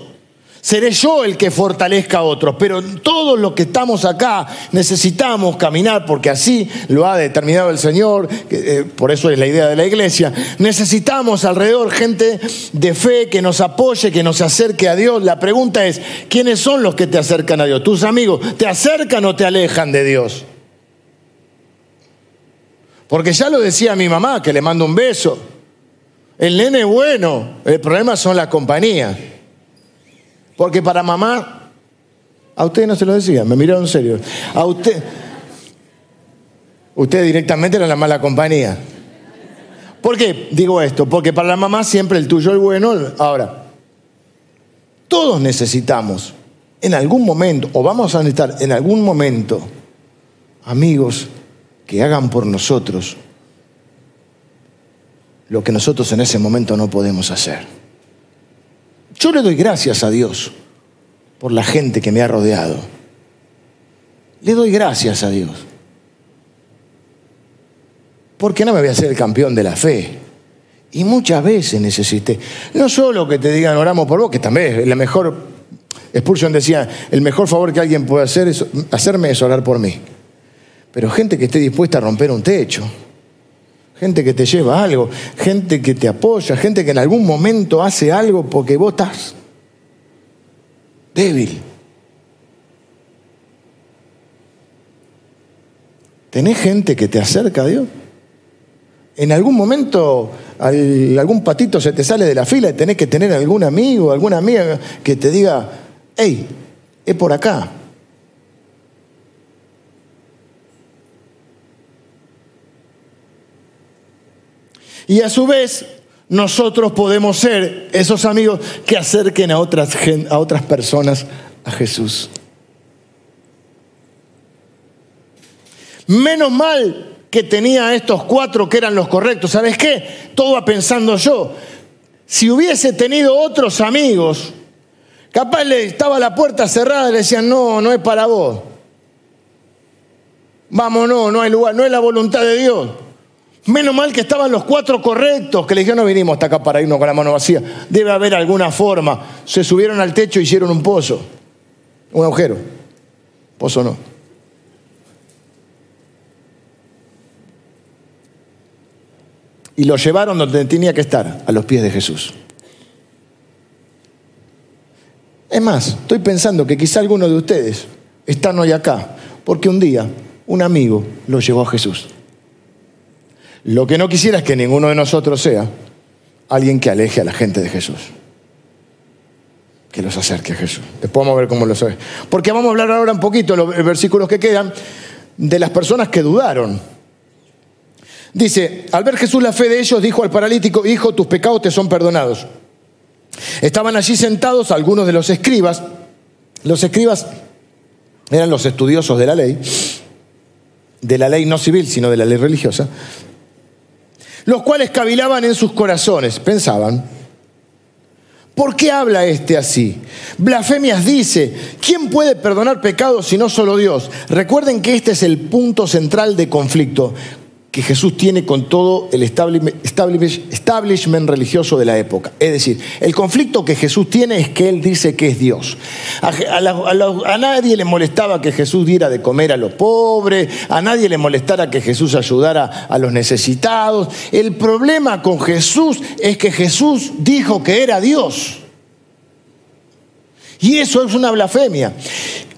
seré yo el que fortalezca a otros, pero todos los que estamos acá necesitamos caminar, porque así lo ha determinado el Señor, eh, por eso es la idea de la iglesia, necesitamos alrededor gente de fe que nos apoye, que nos acerque a Dios. La pregunta es, ¿quiénes son los que te acercan a Dios? ¿Tus amigos te acercan o te alejan de Dios? Porque ya lo decía mi mamá, que le mando un beso. El nene es bueno, el problema son las compañías. Porque para mamá, a usted no se lo decía, me miraron serio. A usted, usted directamente era la mala compañía. ¿Por qué digo esto? Porque para la mamá siempre el tuyo es bueno. Ahora, todos necesitamos en algún momento, o vamos a necesitar en algún momento, amigos que hagan por nosotros lo que nosotros en ese momento no podemos hacer. Yo le doy gracias a Dios por la gente que me ha rodeado. Le doy gracias a Dios. Porque no me voy a hacer el campeón de la fe. Y muchas veces necesité, no solo que te digan oramos por vos, que también es la mejor, Expulsion decía, el mejor favor que alguien puede hacer es, hacerme es orar por mí pero gente que esté dispuesta a romper un techo, gente que te lleva algo, gente que te apoya, gente que en algún momento hace algo porque vos estás débil. ¿Tenés gente que te acerca a Dios? En algún momento algún patito se te sale de la fila y tenés que tener algún amigo, alguna amiga que te diga, hey, es por acá. Y a su vez, nosotros podemos ser esos amigos que acerquen a otras, a otras personas a Jesús. Menos mal que tenía estos cuatro que eran los correctos. ¿Sabes qué? Todo va pensando yo. Si hubiese tenido otros amigos, capaz le estaba la puerta cerrada y le decían, no, no es para vos. Vamos, no, no hay lugar, no es la voluntad de Dios. Menos mal que estaban los cuatro correctos, que le dijeron, no vinimos hasta acá para irnos con la mano vacía. Debe haber alguna forma. Se subieron al techo y hicieron un pozo, un agujero. Pozo no. Y lo llevaron donde tenía que estar, a los pies de Jesús. Es más, estoy pensando que quizá alguno de ustedes están hoy acá, porque un día un amigo lo llevó a Jesús. Lo que no quisiera es que ninguno de nosotros sea alguien que aleje a la gente de Jesús. Que los acerque a Jesús. Después vamos a ver cómo lo sabe. Porque vamos a hablar ahora un poquito, los versículos que quedan, de las personas que dudaron. Dice, al ver Jesús la fe de ellos, dijo al paralítico, hijo, tus pecados te son perdonados. Estaban allí sentados algunos de los escribas. Los escribas eran los estudiosos de la ley, de la ley no civil, sino de la ley religiosa los cuales cavilaban en sus corazones, pensaban, ¿por qué habla este así? Blasfemias dice, ¿quién puede perdonar pecados si no solo Dios? Recuerden que este es el punto central de conflicto. Que Jesús tiene con todo el establishment religioso de la época. Es decir, el conflicto que Jesús tiene es que Él dice que es Dios. A, nadie le molestaba que Jesús diera de comer a los pobres, a nadie le molestara que Jesús ayudara a los necesitados. El problema con Jesús es que Jesús dijo que era Dios. Y eso es una blasfemia.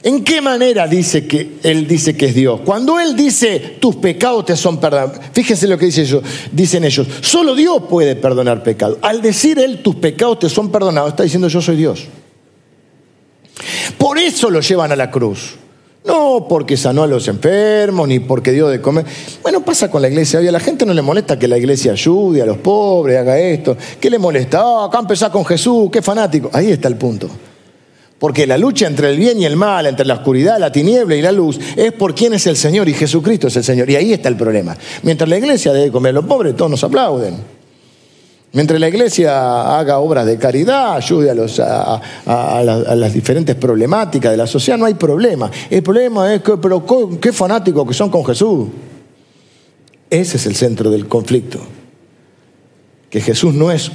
¿En qué manera dice que Él dice que es Dios? Cuando Él dice, tus pecados te son perdonados, fíjense lo que dice ellos, dicen ellos, solo Dios puede perdonar pecados. Al decir Él, tus pecados te son perdonados, está diciendo yo soy Dios. Por eso lo llevan a la cruz. No porque sanó a los enfermos, ni porque dio de comer. Bueno, pasa con la iglesia. Oye, a la gente no le molesta que la iglesia ayude a los pobres, haga esto. ¿Qué le molesta? Ah, acá empezar con Jesús, qué fanático. Ahí está el punto. Porque la lucha entre el bien y el mal, entre la oscuridad, la tiniebla y la luz, es por quién es el Señor y Jesucristo es el Señor. Y ahí está el problema. Mientras la iglesia debe comer a los pobres, todos nos aplauden. Mientras la iglesia haga obras de caridad, ayude a, los, a, las diferentes problemáticas de la sociedad, no hay problema. El problema es que, pero qué fanáticos que son con Jesús. Ese es el centro del conflicto. Que Jesús no es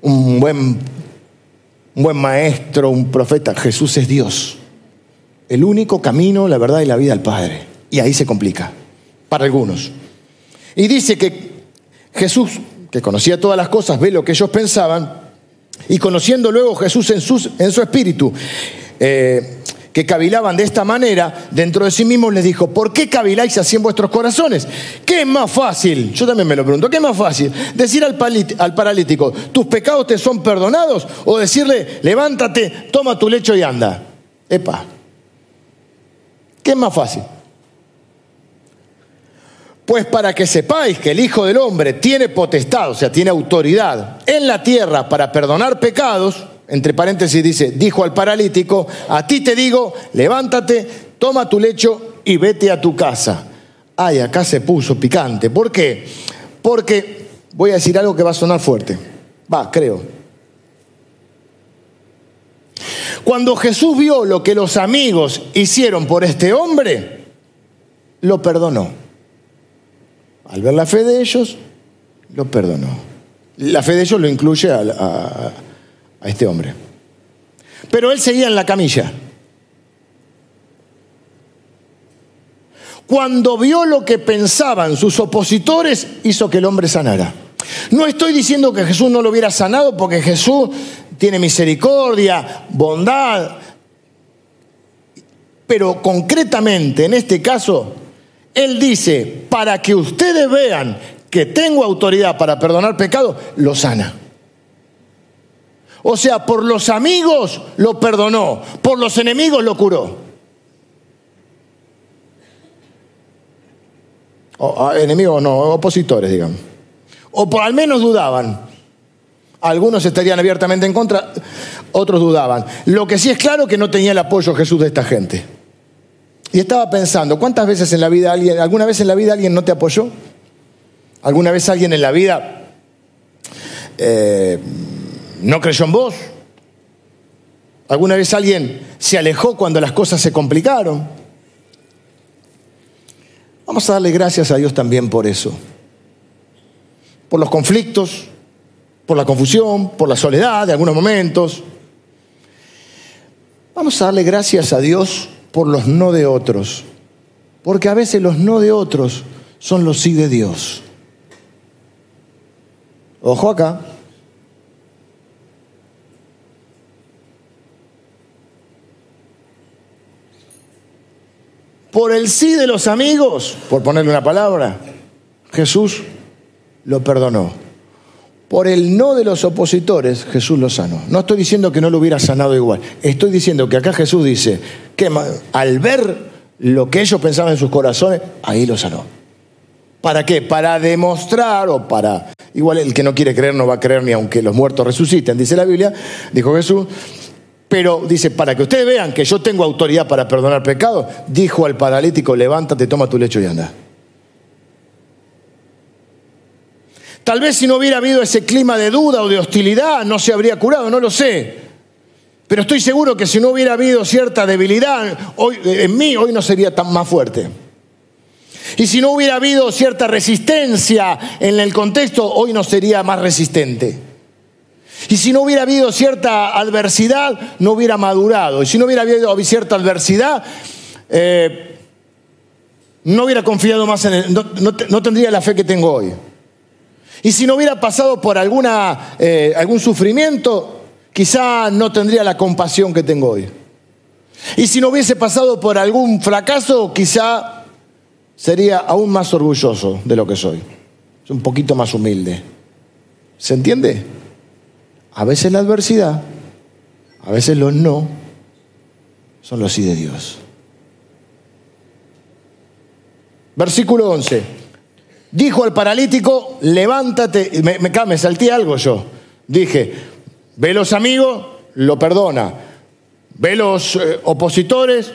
un buen un buen maestro, un profeta. Jesús es Dios. El único camino, la verdad y la vida al Padre. Y ahí se complica, para algunos. Y dice que Jesús, que conocía todas las cosas, ve lo que ellos pensaban, y conociendo luego Jesús en, en su espíritu, eh, que cavilaban de esta manera, dentro de sí mismos les dijo, ¿por qué caviláis así en vuestros corazones? ¿Qué es más fácil? Yo también me lo pregunto, ¿qué es más fácil? ¿Decir al, al paralítico, tus pecados te son perdonados? ¿O decirle, levántate, toma tu lecho y anda? Epa. ¿Qué es más fácil? Pues para que sepáis que el Hijo del Hombre tiene potestad, o sea, tiene autoridad en la tierra para perdonar pecados, entre paréntesis dice, dijo al paralítico, a ti te digo, levántate, toma tu lecho y vete a tu casa. Ay, acá se puso picante. ¿Por qué? Porque voy a decir algo que va a sonar fuerte. Va, creo. Cuando Jesús vio lo que los amigos hicieron por este hombre, lo perdonó. Al ver la fe de ellos, lo perdonó. La fe de ellos lo incluye a, este hombre. Pero él seguía en la camilla. Cuando vio lo que pensaban sus opositores, hizo que el hombre sanara. No estoy diciendo que Jesús no lo hubiera sanado porque Jesús tiene misericordia, bondad, pero concretamente en este caso, Él dice, para que ustedes vean que tengo autoridad para perdonar pecado, lo sana. O sea, por los amigos lo perdonó, por los enemigos lo curó. O, enemigos no, opositores, digamos. O por al menos dudaban. Algunos estarían abiertamente en contra, otros dudaban. Lo que sí es claro que no tenía el apoyo Jesús de esta gente. Y estaba pensando, ¿cuántas veces en la vida alguien, alguna vez en la vida alguien no te apoyó? ¿Alguna vez alguien en la vida eh, no creyó en vos. ¿Alguna vez alguien se alejó cuando las cosas se complicaron? Vamos a darle gracias a Dios también por eso. Por los conflictos, por la confusión, por la soledad de algunos momentos. Vamos a darle gracias a Dios por los no de otros. Porque a veces los no de otros son los sí de Dios. Ojo acá. Por el sí de los amigos, por ponerle una palabra, Jesús lo perdonó. Por el no de los opositores, Jesús lo sanó. No estoy diciendo que no lo hubiera sanado igual. Estoy diciendo que acá Jesús dice que al ver lo que ellos pensaban en sus corazones, ahí lo sanó. ¿Para qué? Para demostrar o para... Igual el que no quiere creer no va a creer ni aunque los muertos resuciten, dice la Biblia, dijo Jesús, pero dice, para que ustedes vean que yo tengo autoridad para perdonar pecados, dijo al paralítico, levántate, toma tu lecho y anda. Tal vez si no hubiera habido ese clima de duda o de hostilidad, no se habría curado, no lo sé. Pero estoy seguro que si no hubiera habido cierta debilidad hoy, en mí, hoy no sería tan más fuerte. Y si no hubiera habido cierta resistencia en el contexto, hoy no sería más resistente. Y si no hubiera habido cierta adversidad, no hubiera madurado. Y si no hubiera habido cierta adversidad, eh, no hubiera confiado más en él, no, tendría la fe que tengo hoy. Y si no hubiera pasado por alguna, eh, algún sufrimiento, quizá no tendría la compasión que tengo hoy. Y si no hubiese pasado por algún fracaso, quizá sería aún más orgulloso de lo que soy. Un poquito más humilde. ¿Se entiende? A veces la adversidad, a veces los no, son los sí de Dios. Versículo 11. Dijo al paralítico, levántate. Me, me, me salté algo yo. Dije, ve los amigos, lo perdona. Ve los eh, opositores,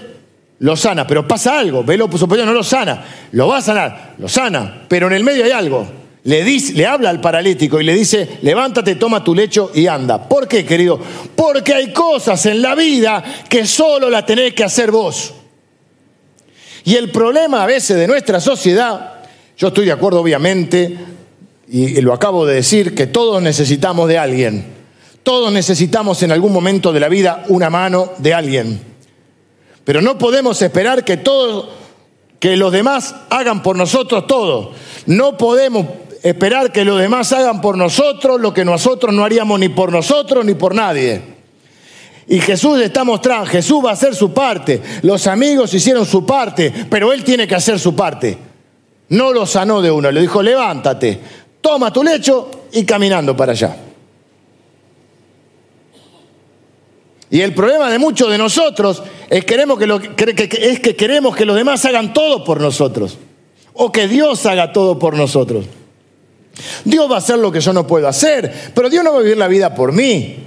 lo sana. Pero pasa algo, ve los opositores, no lo sana. Lo va a sanar, lo sana. Pero en el medio hay algo. Le, habla al paralítico y le dice, levántate, toma tu lecho y anda. ¿Por qué, querido? Porque hay cosas en la vida que solo la tenés que hacer vos. Y el problema a veces de nuestra sociedad, yo estoy de acuerdo obviamente, y lo acabo de decir, que todos necesitamos de alguien. Todos necesitamos en algún momento de la vida una mano de alguien. Pero no podemos esperar que todos, que los demás hagan por nosotros todo. No podemos esperar que los demás hagan por nosotros lo que nosotros no haríamos ni por nosotros ni por nadie. Y Jesús está mostrando, Jesús va a hacer su parte. Los amigos hicieron su parte, pero Él tiene que hacer su parte. No lo sanó de uno, le dijo, levántate, toma tu lecho y caminando para allá. Y el problema de muchos de nosotros es, que queremos que los demás hagan todo por nosotros. O que Dios haga todo por nosotros. Dios va a hacer lo que yo no puedo hacer, pero Dios no va a vivir la vida por mí.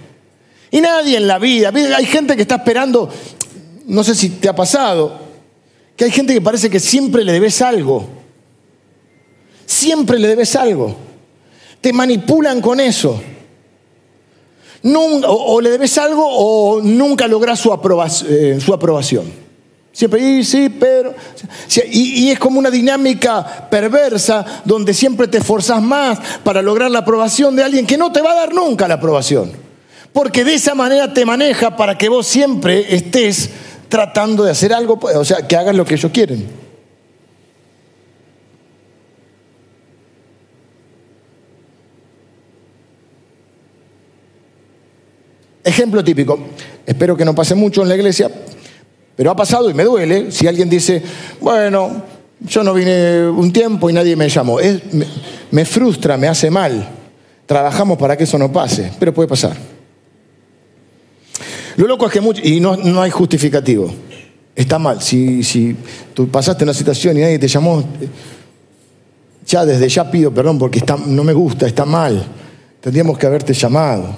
Y nadie en la vida, hay gente que está esperando, no sé si te ha pasado, que hay gente que parece que siempre le debes algo. Siempre le debes algo. Te manipulan con eso. o, le debes algo o nunca logras su, eh, su aprobación. Siempre, y sí, pero. Y, y, es como una dinámica perversa donde siempre te esforzas más para lograr la aprobación de alguien que no te va a dar nunca la aprobación. Porque de esa manera te maneja para que vos siempre estés tratando de hacer algo, o sea, que hagas lo que ellos quieren. Ejemplo típico, espero que no pase mucho en la iglesia, pero ha pasado y me duele si alguien dice, bueno, yo no vine un tiempo y nadie me llamó. me frustra, me hace mal. Trabajamos para que eso no pase, pero puede pasar. Lo loco es que mucho, y no, no hay justificativo. Está mal. Si, si tú pasaste una situación y nadie te llamó, ya desde ya pido perdón porque no me gusta, está mal. Tendríamos que haberte llamado.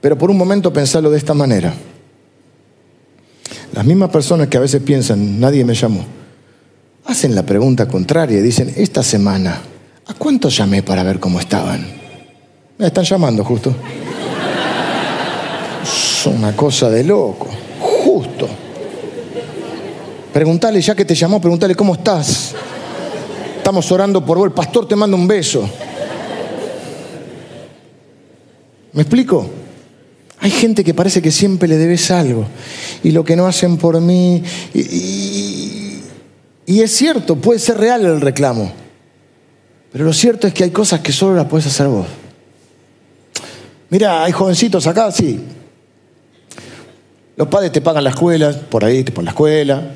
Pero por un momento pensarlo de esta manera. Las mismas personas que a veces piensan, nadie me llamó, hacen la pregunta contraria dicen, esta semana, ¿a cuántos llamé para ver cómo estaban? Me están llamando justo una cosa de loco. Justo. Preguntale, ya que te llamó, preguntale cómo estás. Estamos orando por vos. El pastor te manda un beso. ¿Me explico? Hay gente que parece que siempre le debes algo y lo que no hacen por mí. Y, es cierto, puede ser real el reclamo. Pero lo cierto es que hay cosas que solo las puedes hacer vos. Mira, hay jovencitos acá, sí, los padres te pagan la escuela, por ahí, te ponen la escuela,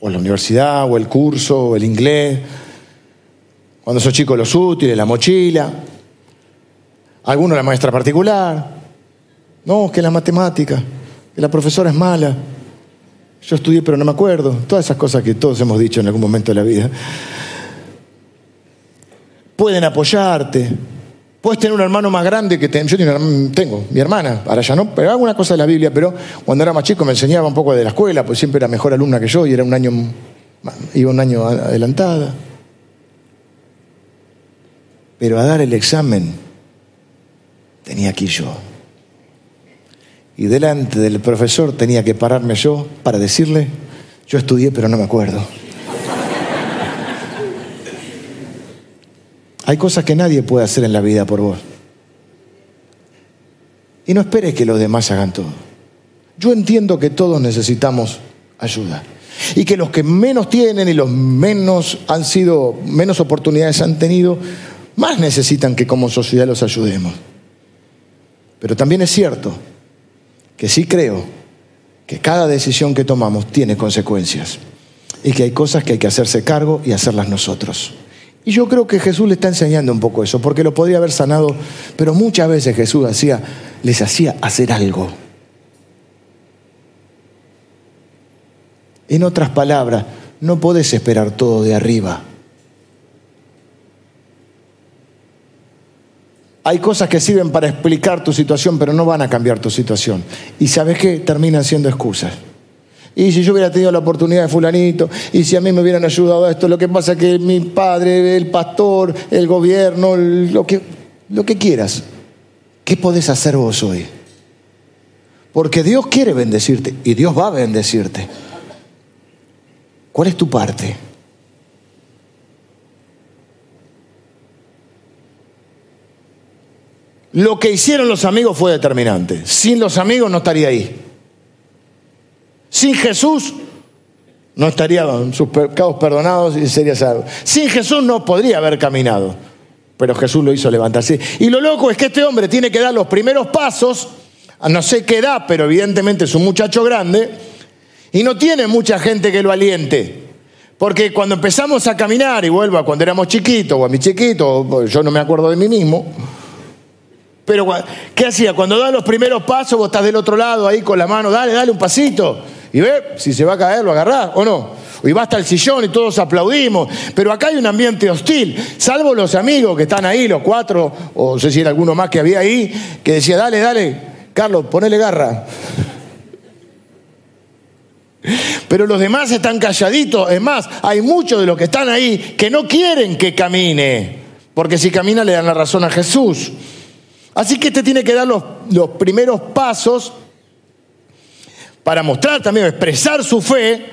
o la universidad, o el curso, o el inglés. Cuando sos chico, los útiles, la mochila. Algunos la maestra particular. No, que la matemática, que la profesora es mala. Yo estudié pero no me acuerdo. Todas esas cosas que todos hemos dicho en algún momento de la vida. Pueden apoyarte, Puedes tener un hermano más grande que yo tengo, mi hermana, ahora ya no, pero hago una cosa de la Biblia, pero cuando era más chico me enseñaba un poco de la escuela, pues siempre era mejor alumna que yo y era un año, iba un año adelantada. Pero a dar el examen tenía que ir yo. Y delante del profesor tenía que pararme yo para decirle, Yo estudié, pero no me acuerdo. Hay cosas que nadie puede hacer en la vida por vos. Y no esperes que los demás hagan todo. Yo entiendo que todos necesitamos ayuda. Y que los que menos tienen y los menos han sido, menos oportunidades han tenido, más necesitan que como sociedad los ayudemos. Pero también es cierto que sí creo que cada decisión que tomamos tiene consecuencias y que hay cosas que hay que hacerse cargo y hacerlas nosotros. Y yo creo que Jesús le está enseñando un poco eso, porque lo podría haber sanado, pero muchas veces Jesús les hacía hacer algo. En otras palabras, no podés esperar todo de arriba. Hay cosas que sirven para explicar tu situación, pero no van a cambiar tu situación. Y sabes qué? Terminan siendo excusas. Y si yo hubiera tenido la oportunidad de fulanito, y si a mí me hubieran ayudado a esto, lo que pasa es que mi padre, el pastor, el gobierno, lo que, lo que quieras, ¿qué podés hacer vos hoy? Porque Dios quiere bendecirte y Dios va a bendecirte. ¿Cuál es tu parte? Lo que hicieron los amigos fue determinante. Sin los amigos no estaría ahí. Sin Jesús no estarían sus pecados perdonados y sería salvo. Sin Jesús no podría haber caminado, pero Jesús lo hizo levantarse. Y lo loco es que este hombre tiene que dar los primeros pasos, a no sé qué edad, pero evidentemente es un muchacho grande, y no tiene mucha gente que lo aliente. Porque cuando empezamos a caminar, y vuelvo a cuando éramos chiquitos, o a mi chiquito, yo no me acuerdo de mí mismo, pero ¿qué hacía? Cuando da los primeros pasos, vos estás del otro lado ahí con la mano, dale, dale un pasito. Y ve, si se va a caer, lo agarrás o no. Y va hasta el sillón y todos aplaudimos. Pero acá hay un ambiente hostil, salvo los amigos que están ahí, los cuatro, o no sé si era alguno más que había ahí, que decía, dale, dale, Carlos, ponele garra. Pero los demás están calladitos. Es más, hay muchos de los que están ahí que no quieren que camine. Porque si camina le dan la razón a Jesús. Así que este tiene que dar los, los primeros pasos para mostrar también, expresar su fe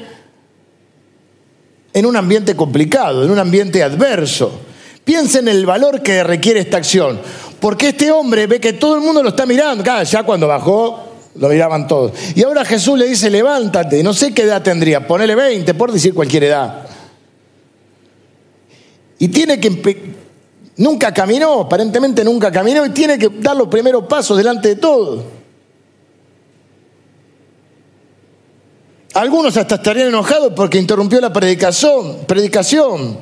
en un ambiente complicado, en un ambiente adverso. Piensa en el valor que requiere esta acción, porque este hombre ve que todo el mundo lo está mirando, ya cuando bajó lo miraban todos. Y ahora Jesús le dice, levántate, no sé qué edad tendría, ponele 20, por decir cualquier edad. Y tiene que Nunca caminó, aparentemente nunca caminó y tiene que dar los primeros pasos delante de todo. Algunos hasta estarían enojados porque interrumpió la predicación. predicación.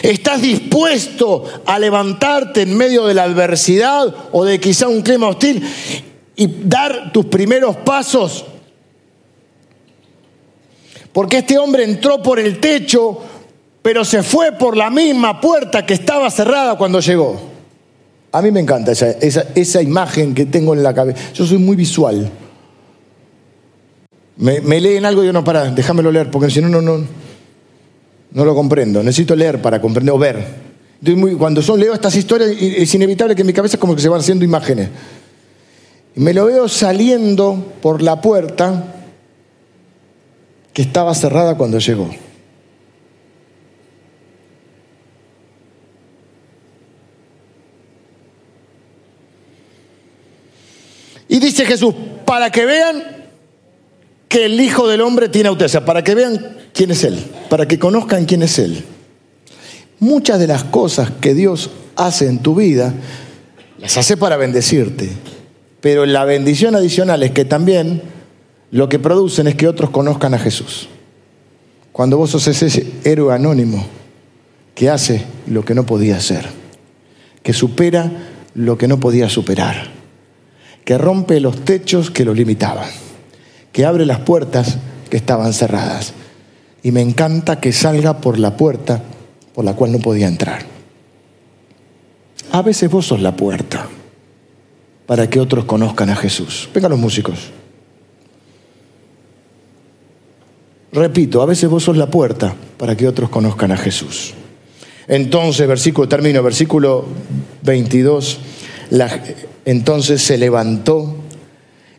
¿Estás dispuesto a levantarte en medio de la adversidad o de quizá un clima hostil y dar tus primeros pasos? Porque este hombre entró por el techo pero se fue por la misma puerta que estaba cerrada cuando llegó. A mí me encanta esa, imagen que tengo en la cabeza. Yo soy muy visual. Me, leen algo y yo no, para, déjamelo leer, porque si no, no, no, no lo comprendo. Necesito leer para comprender o ver. cuando yo leo estas historias, es inevitable que en mi cabeza como que se van haciendo imágenes. Me lo veo saliendo por la puerta que estaba cerrada cuando llegó. Y dice Jesús, para que vean que el Hijo del Hombre tiene autoridad, para que vean quién es Él, para que conozcan quién es Él. Muchas de las cosas que Dios hace en tu vida, las hace para bendecirte, pero la bendición adicional es que también lo que producen es que otros conozcan a Jesús. Cuando vos sos ese héroe anónimo que hace lo que no podía hacer, que supera lo que no podía superar que rompe los techos que lo limitaban, que abre las puertas que estaban cerradas. Y me encanta que salga por la puerta por la cual no podía entrar. A veces vos sos la puerta para que otros conozcan a Jesús. Vengan los músicos. Repito, a veces vos sos la puerta para que otros conozcan a Jesús. Entonces, versículo, termino, versículo 22 entonces se levantó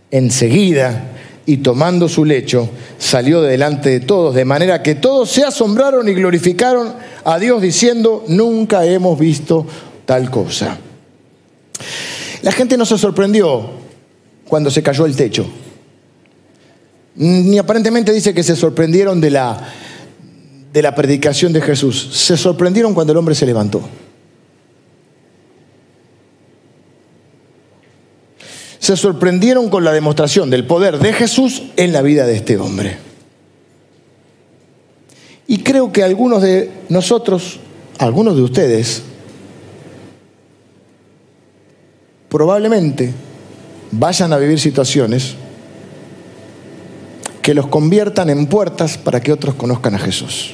enseguida y tomando su lecho salió delante de todos, de manera que todos se asombraron y glorificaron a Dios diciendo, nunca hemos visto tal cosa. La gente no se sorprendió cuando se cayó el techo, ni aparentemente dice que se sorprendieron de la, de la predicación de Jesús, se sorprendieron cuando el hombre se levantó. Se sorprendieron con la demostración del poder de Jesús en la vida de este hombre. Y creo que algunos de nosotros, algunos de ustedes, probablemente vayan a vivir situaciones que los conviertan en puertas para que otros conozcan a Jesús.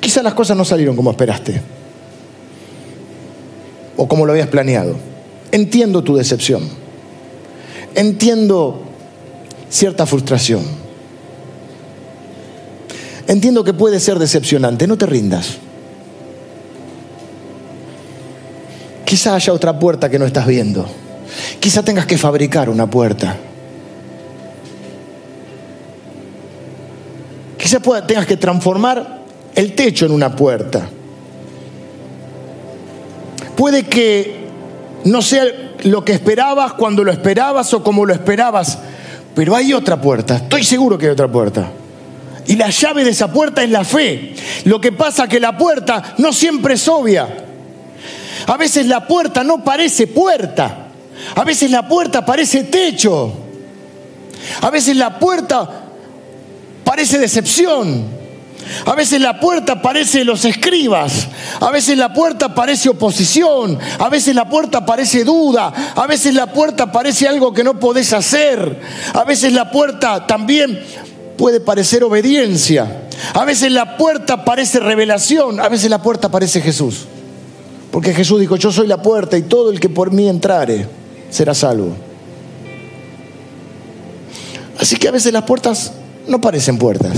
Quizás las cosas no salieron como esperaste o como lo habías planeado. Entiendo tu decepción. Entiendo cierta frustración. Entiendo que puede ser decepcionante. No te rindas. Quizá haya otra puerta que no estás viendo. Quizá tengas que fabricar una puerta. Quizá tengas que transformar el techo en una puerta. Puede que no sea lo que esperabas cuando lo esperabas o como lo esperabas, pero hay otra puerta, estoy seguro que hay otra puerta. Y la llave de esa puerta es la fe. Lo que pasa es que la puerta no siempre es obvia. A veces la puerta no parece puerta. A veces la puerta parece techo. A veces la puerta parece decepción. A veces la puerta parece los escribas, a veces la puerta parece oposición, a veces la puerta parece duda, a veces la puerta parece algo que no podés hacer, a veces la puerta también puede parecer obediencia, a veces la puerta parece revelación, a veces la puerta parece Jesús. Porque Jesús dijo, yo soy la puerta y todo el que por mí entrare será salvo. Así que a veces las puertas no parecen puertas.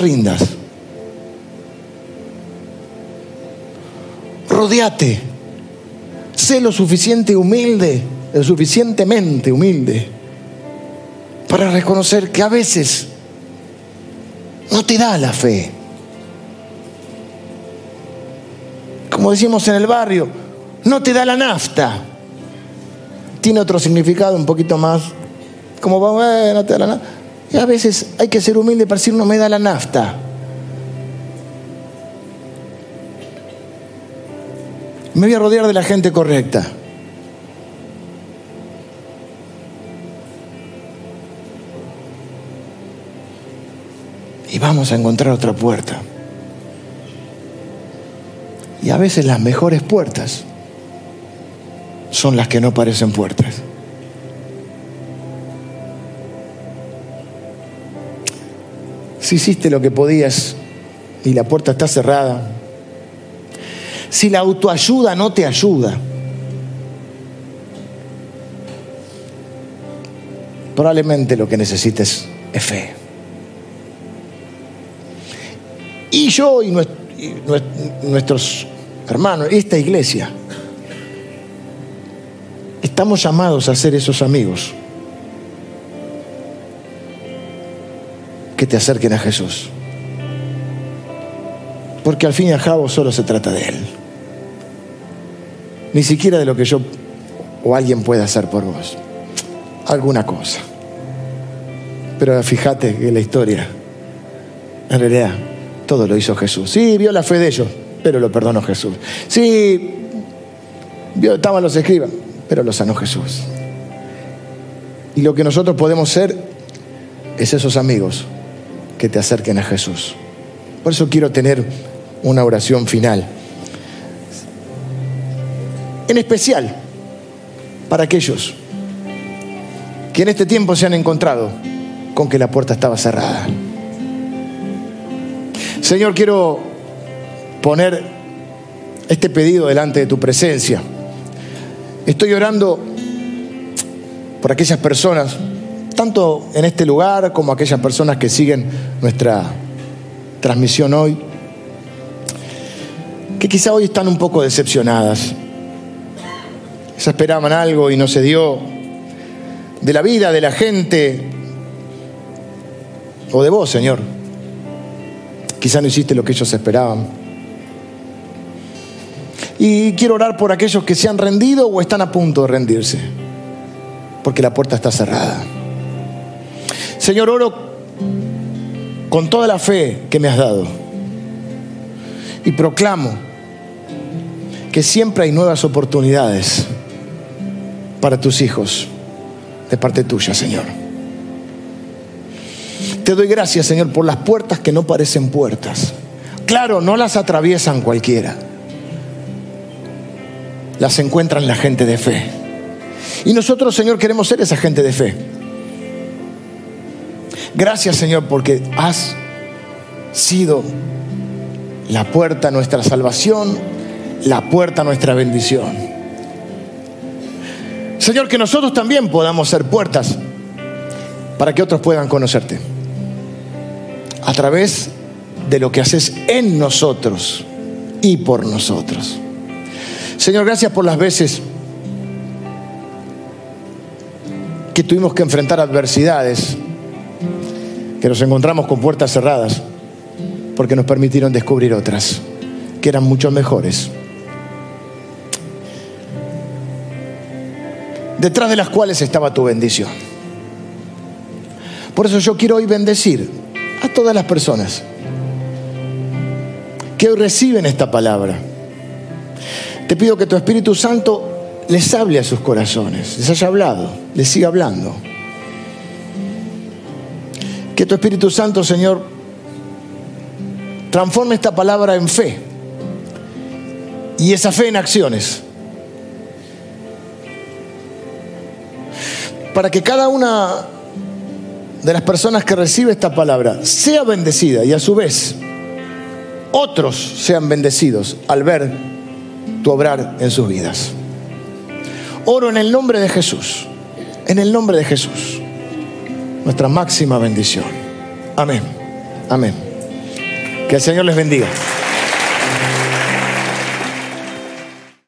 Rindas. Rodeate. Sé lo suficiente humilde, lo suficientemente humilde para reconocer que a veces no te da la fe. Como decimos en el barrio, no te da la nafta. Tiene otro significado un poquito más, como va, no te da la nafta. Y a veces hay que ser humilde para decir no me da la nafta. Me voy a rodear de la gente correcta. Y vamos a encontrar otra puerta. Y a veces las mejores puertas son las que no parecen puertas. Si hiciste lo que podías y la puerta está cerrada, si la autoayuda no te ayuda, probablemente lo que necesites es fe. Y yo y nuestros hermanos, esta iglesia, estamos llamados a ser esos amigos que te acerquen a Jesús. Porque al fin y al cabo solo se trata de Él. Ni siquiera de lo que yo o alguien pueda hacer por vos. Alguna cosa. Pero fíjate que la historia, en realidad, todo lo hizo Jesús. Sí, vio la fe de ellos, pero lo perdonó Jesús. Sí, vio, estaban los escribas, pero lo sanó Jesús. Y lo que nosotros podemos ser es esos amigos que te acerquen a Jesús. Por eso quiero tener una oración final. En especial para aquellos que en este tiempo se han encontrado con que la puerta estaba cerrada. Señor, quiero poner este pedido delante de tu presencia. Estoy orando por aquellas personas tanto en este lugar como aquellas personas que siguen nuestra transmisión hoy, que quizá hoy están un poco decepcionadas. Se esperaban algo y no se dio. De la vida, de la gente. O de vos, Señor. Quizá no hiciste lo que ellos esperaban. Y quiero orar por aquellos que se han rendido o están a punto de rendirse. Porque la puerta está cerrada. Señor, oro con toda la fe que me has dado. Y proclamo que siempre hay nuevas oportunidades para tus hijos de parte tuya, Señor. Te doy gracias, Señor, por las puertas que no parecen puertas. Claro, no las atraviesan cualquiera. Las encuentran la gente de fe. Y nosotros, Señor, queremos ser esa gente de fe. Gracias, Señor, porque has sido la puerta a nuestra salvación, la puerta a nuestra bendición. Señor, que nosotros también podamos ser puertas para que otros puedan conocerte. A través de lo que haces en nosotros y por nosotros. Señor, gracias por las veces que tuvimos que enfrentar adversidades, que nos encontramos con puertas cerradas, porque nos permitieron descubrir otras, que eran mucho mejores. detrás de las cuales estaba tu bendición. Por eso yo quiero hoy bendecir a todas las personas que hoy reciben esta palabra. Te pido que tu Espíritu Santo les hable a sus corazones, les haya hablado, les siga hablando. Que tu Espíritu Santo, Señor, transforme esta palabra en fe y esa fe en acciones. Para que cada una de las personas que recibe esta palabra sea bendecida y a su vez otros sean bendecidos al ver tu obrar en sus vidas. Oro en el nombre de Jesús, en el nombre de Jesús, nuestra máxima bendición. Amén, amén. Que el Señor les bendiga.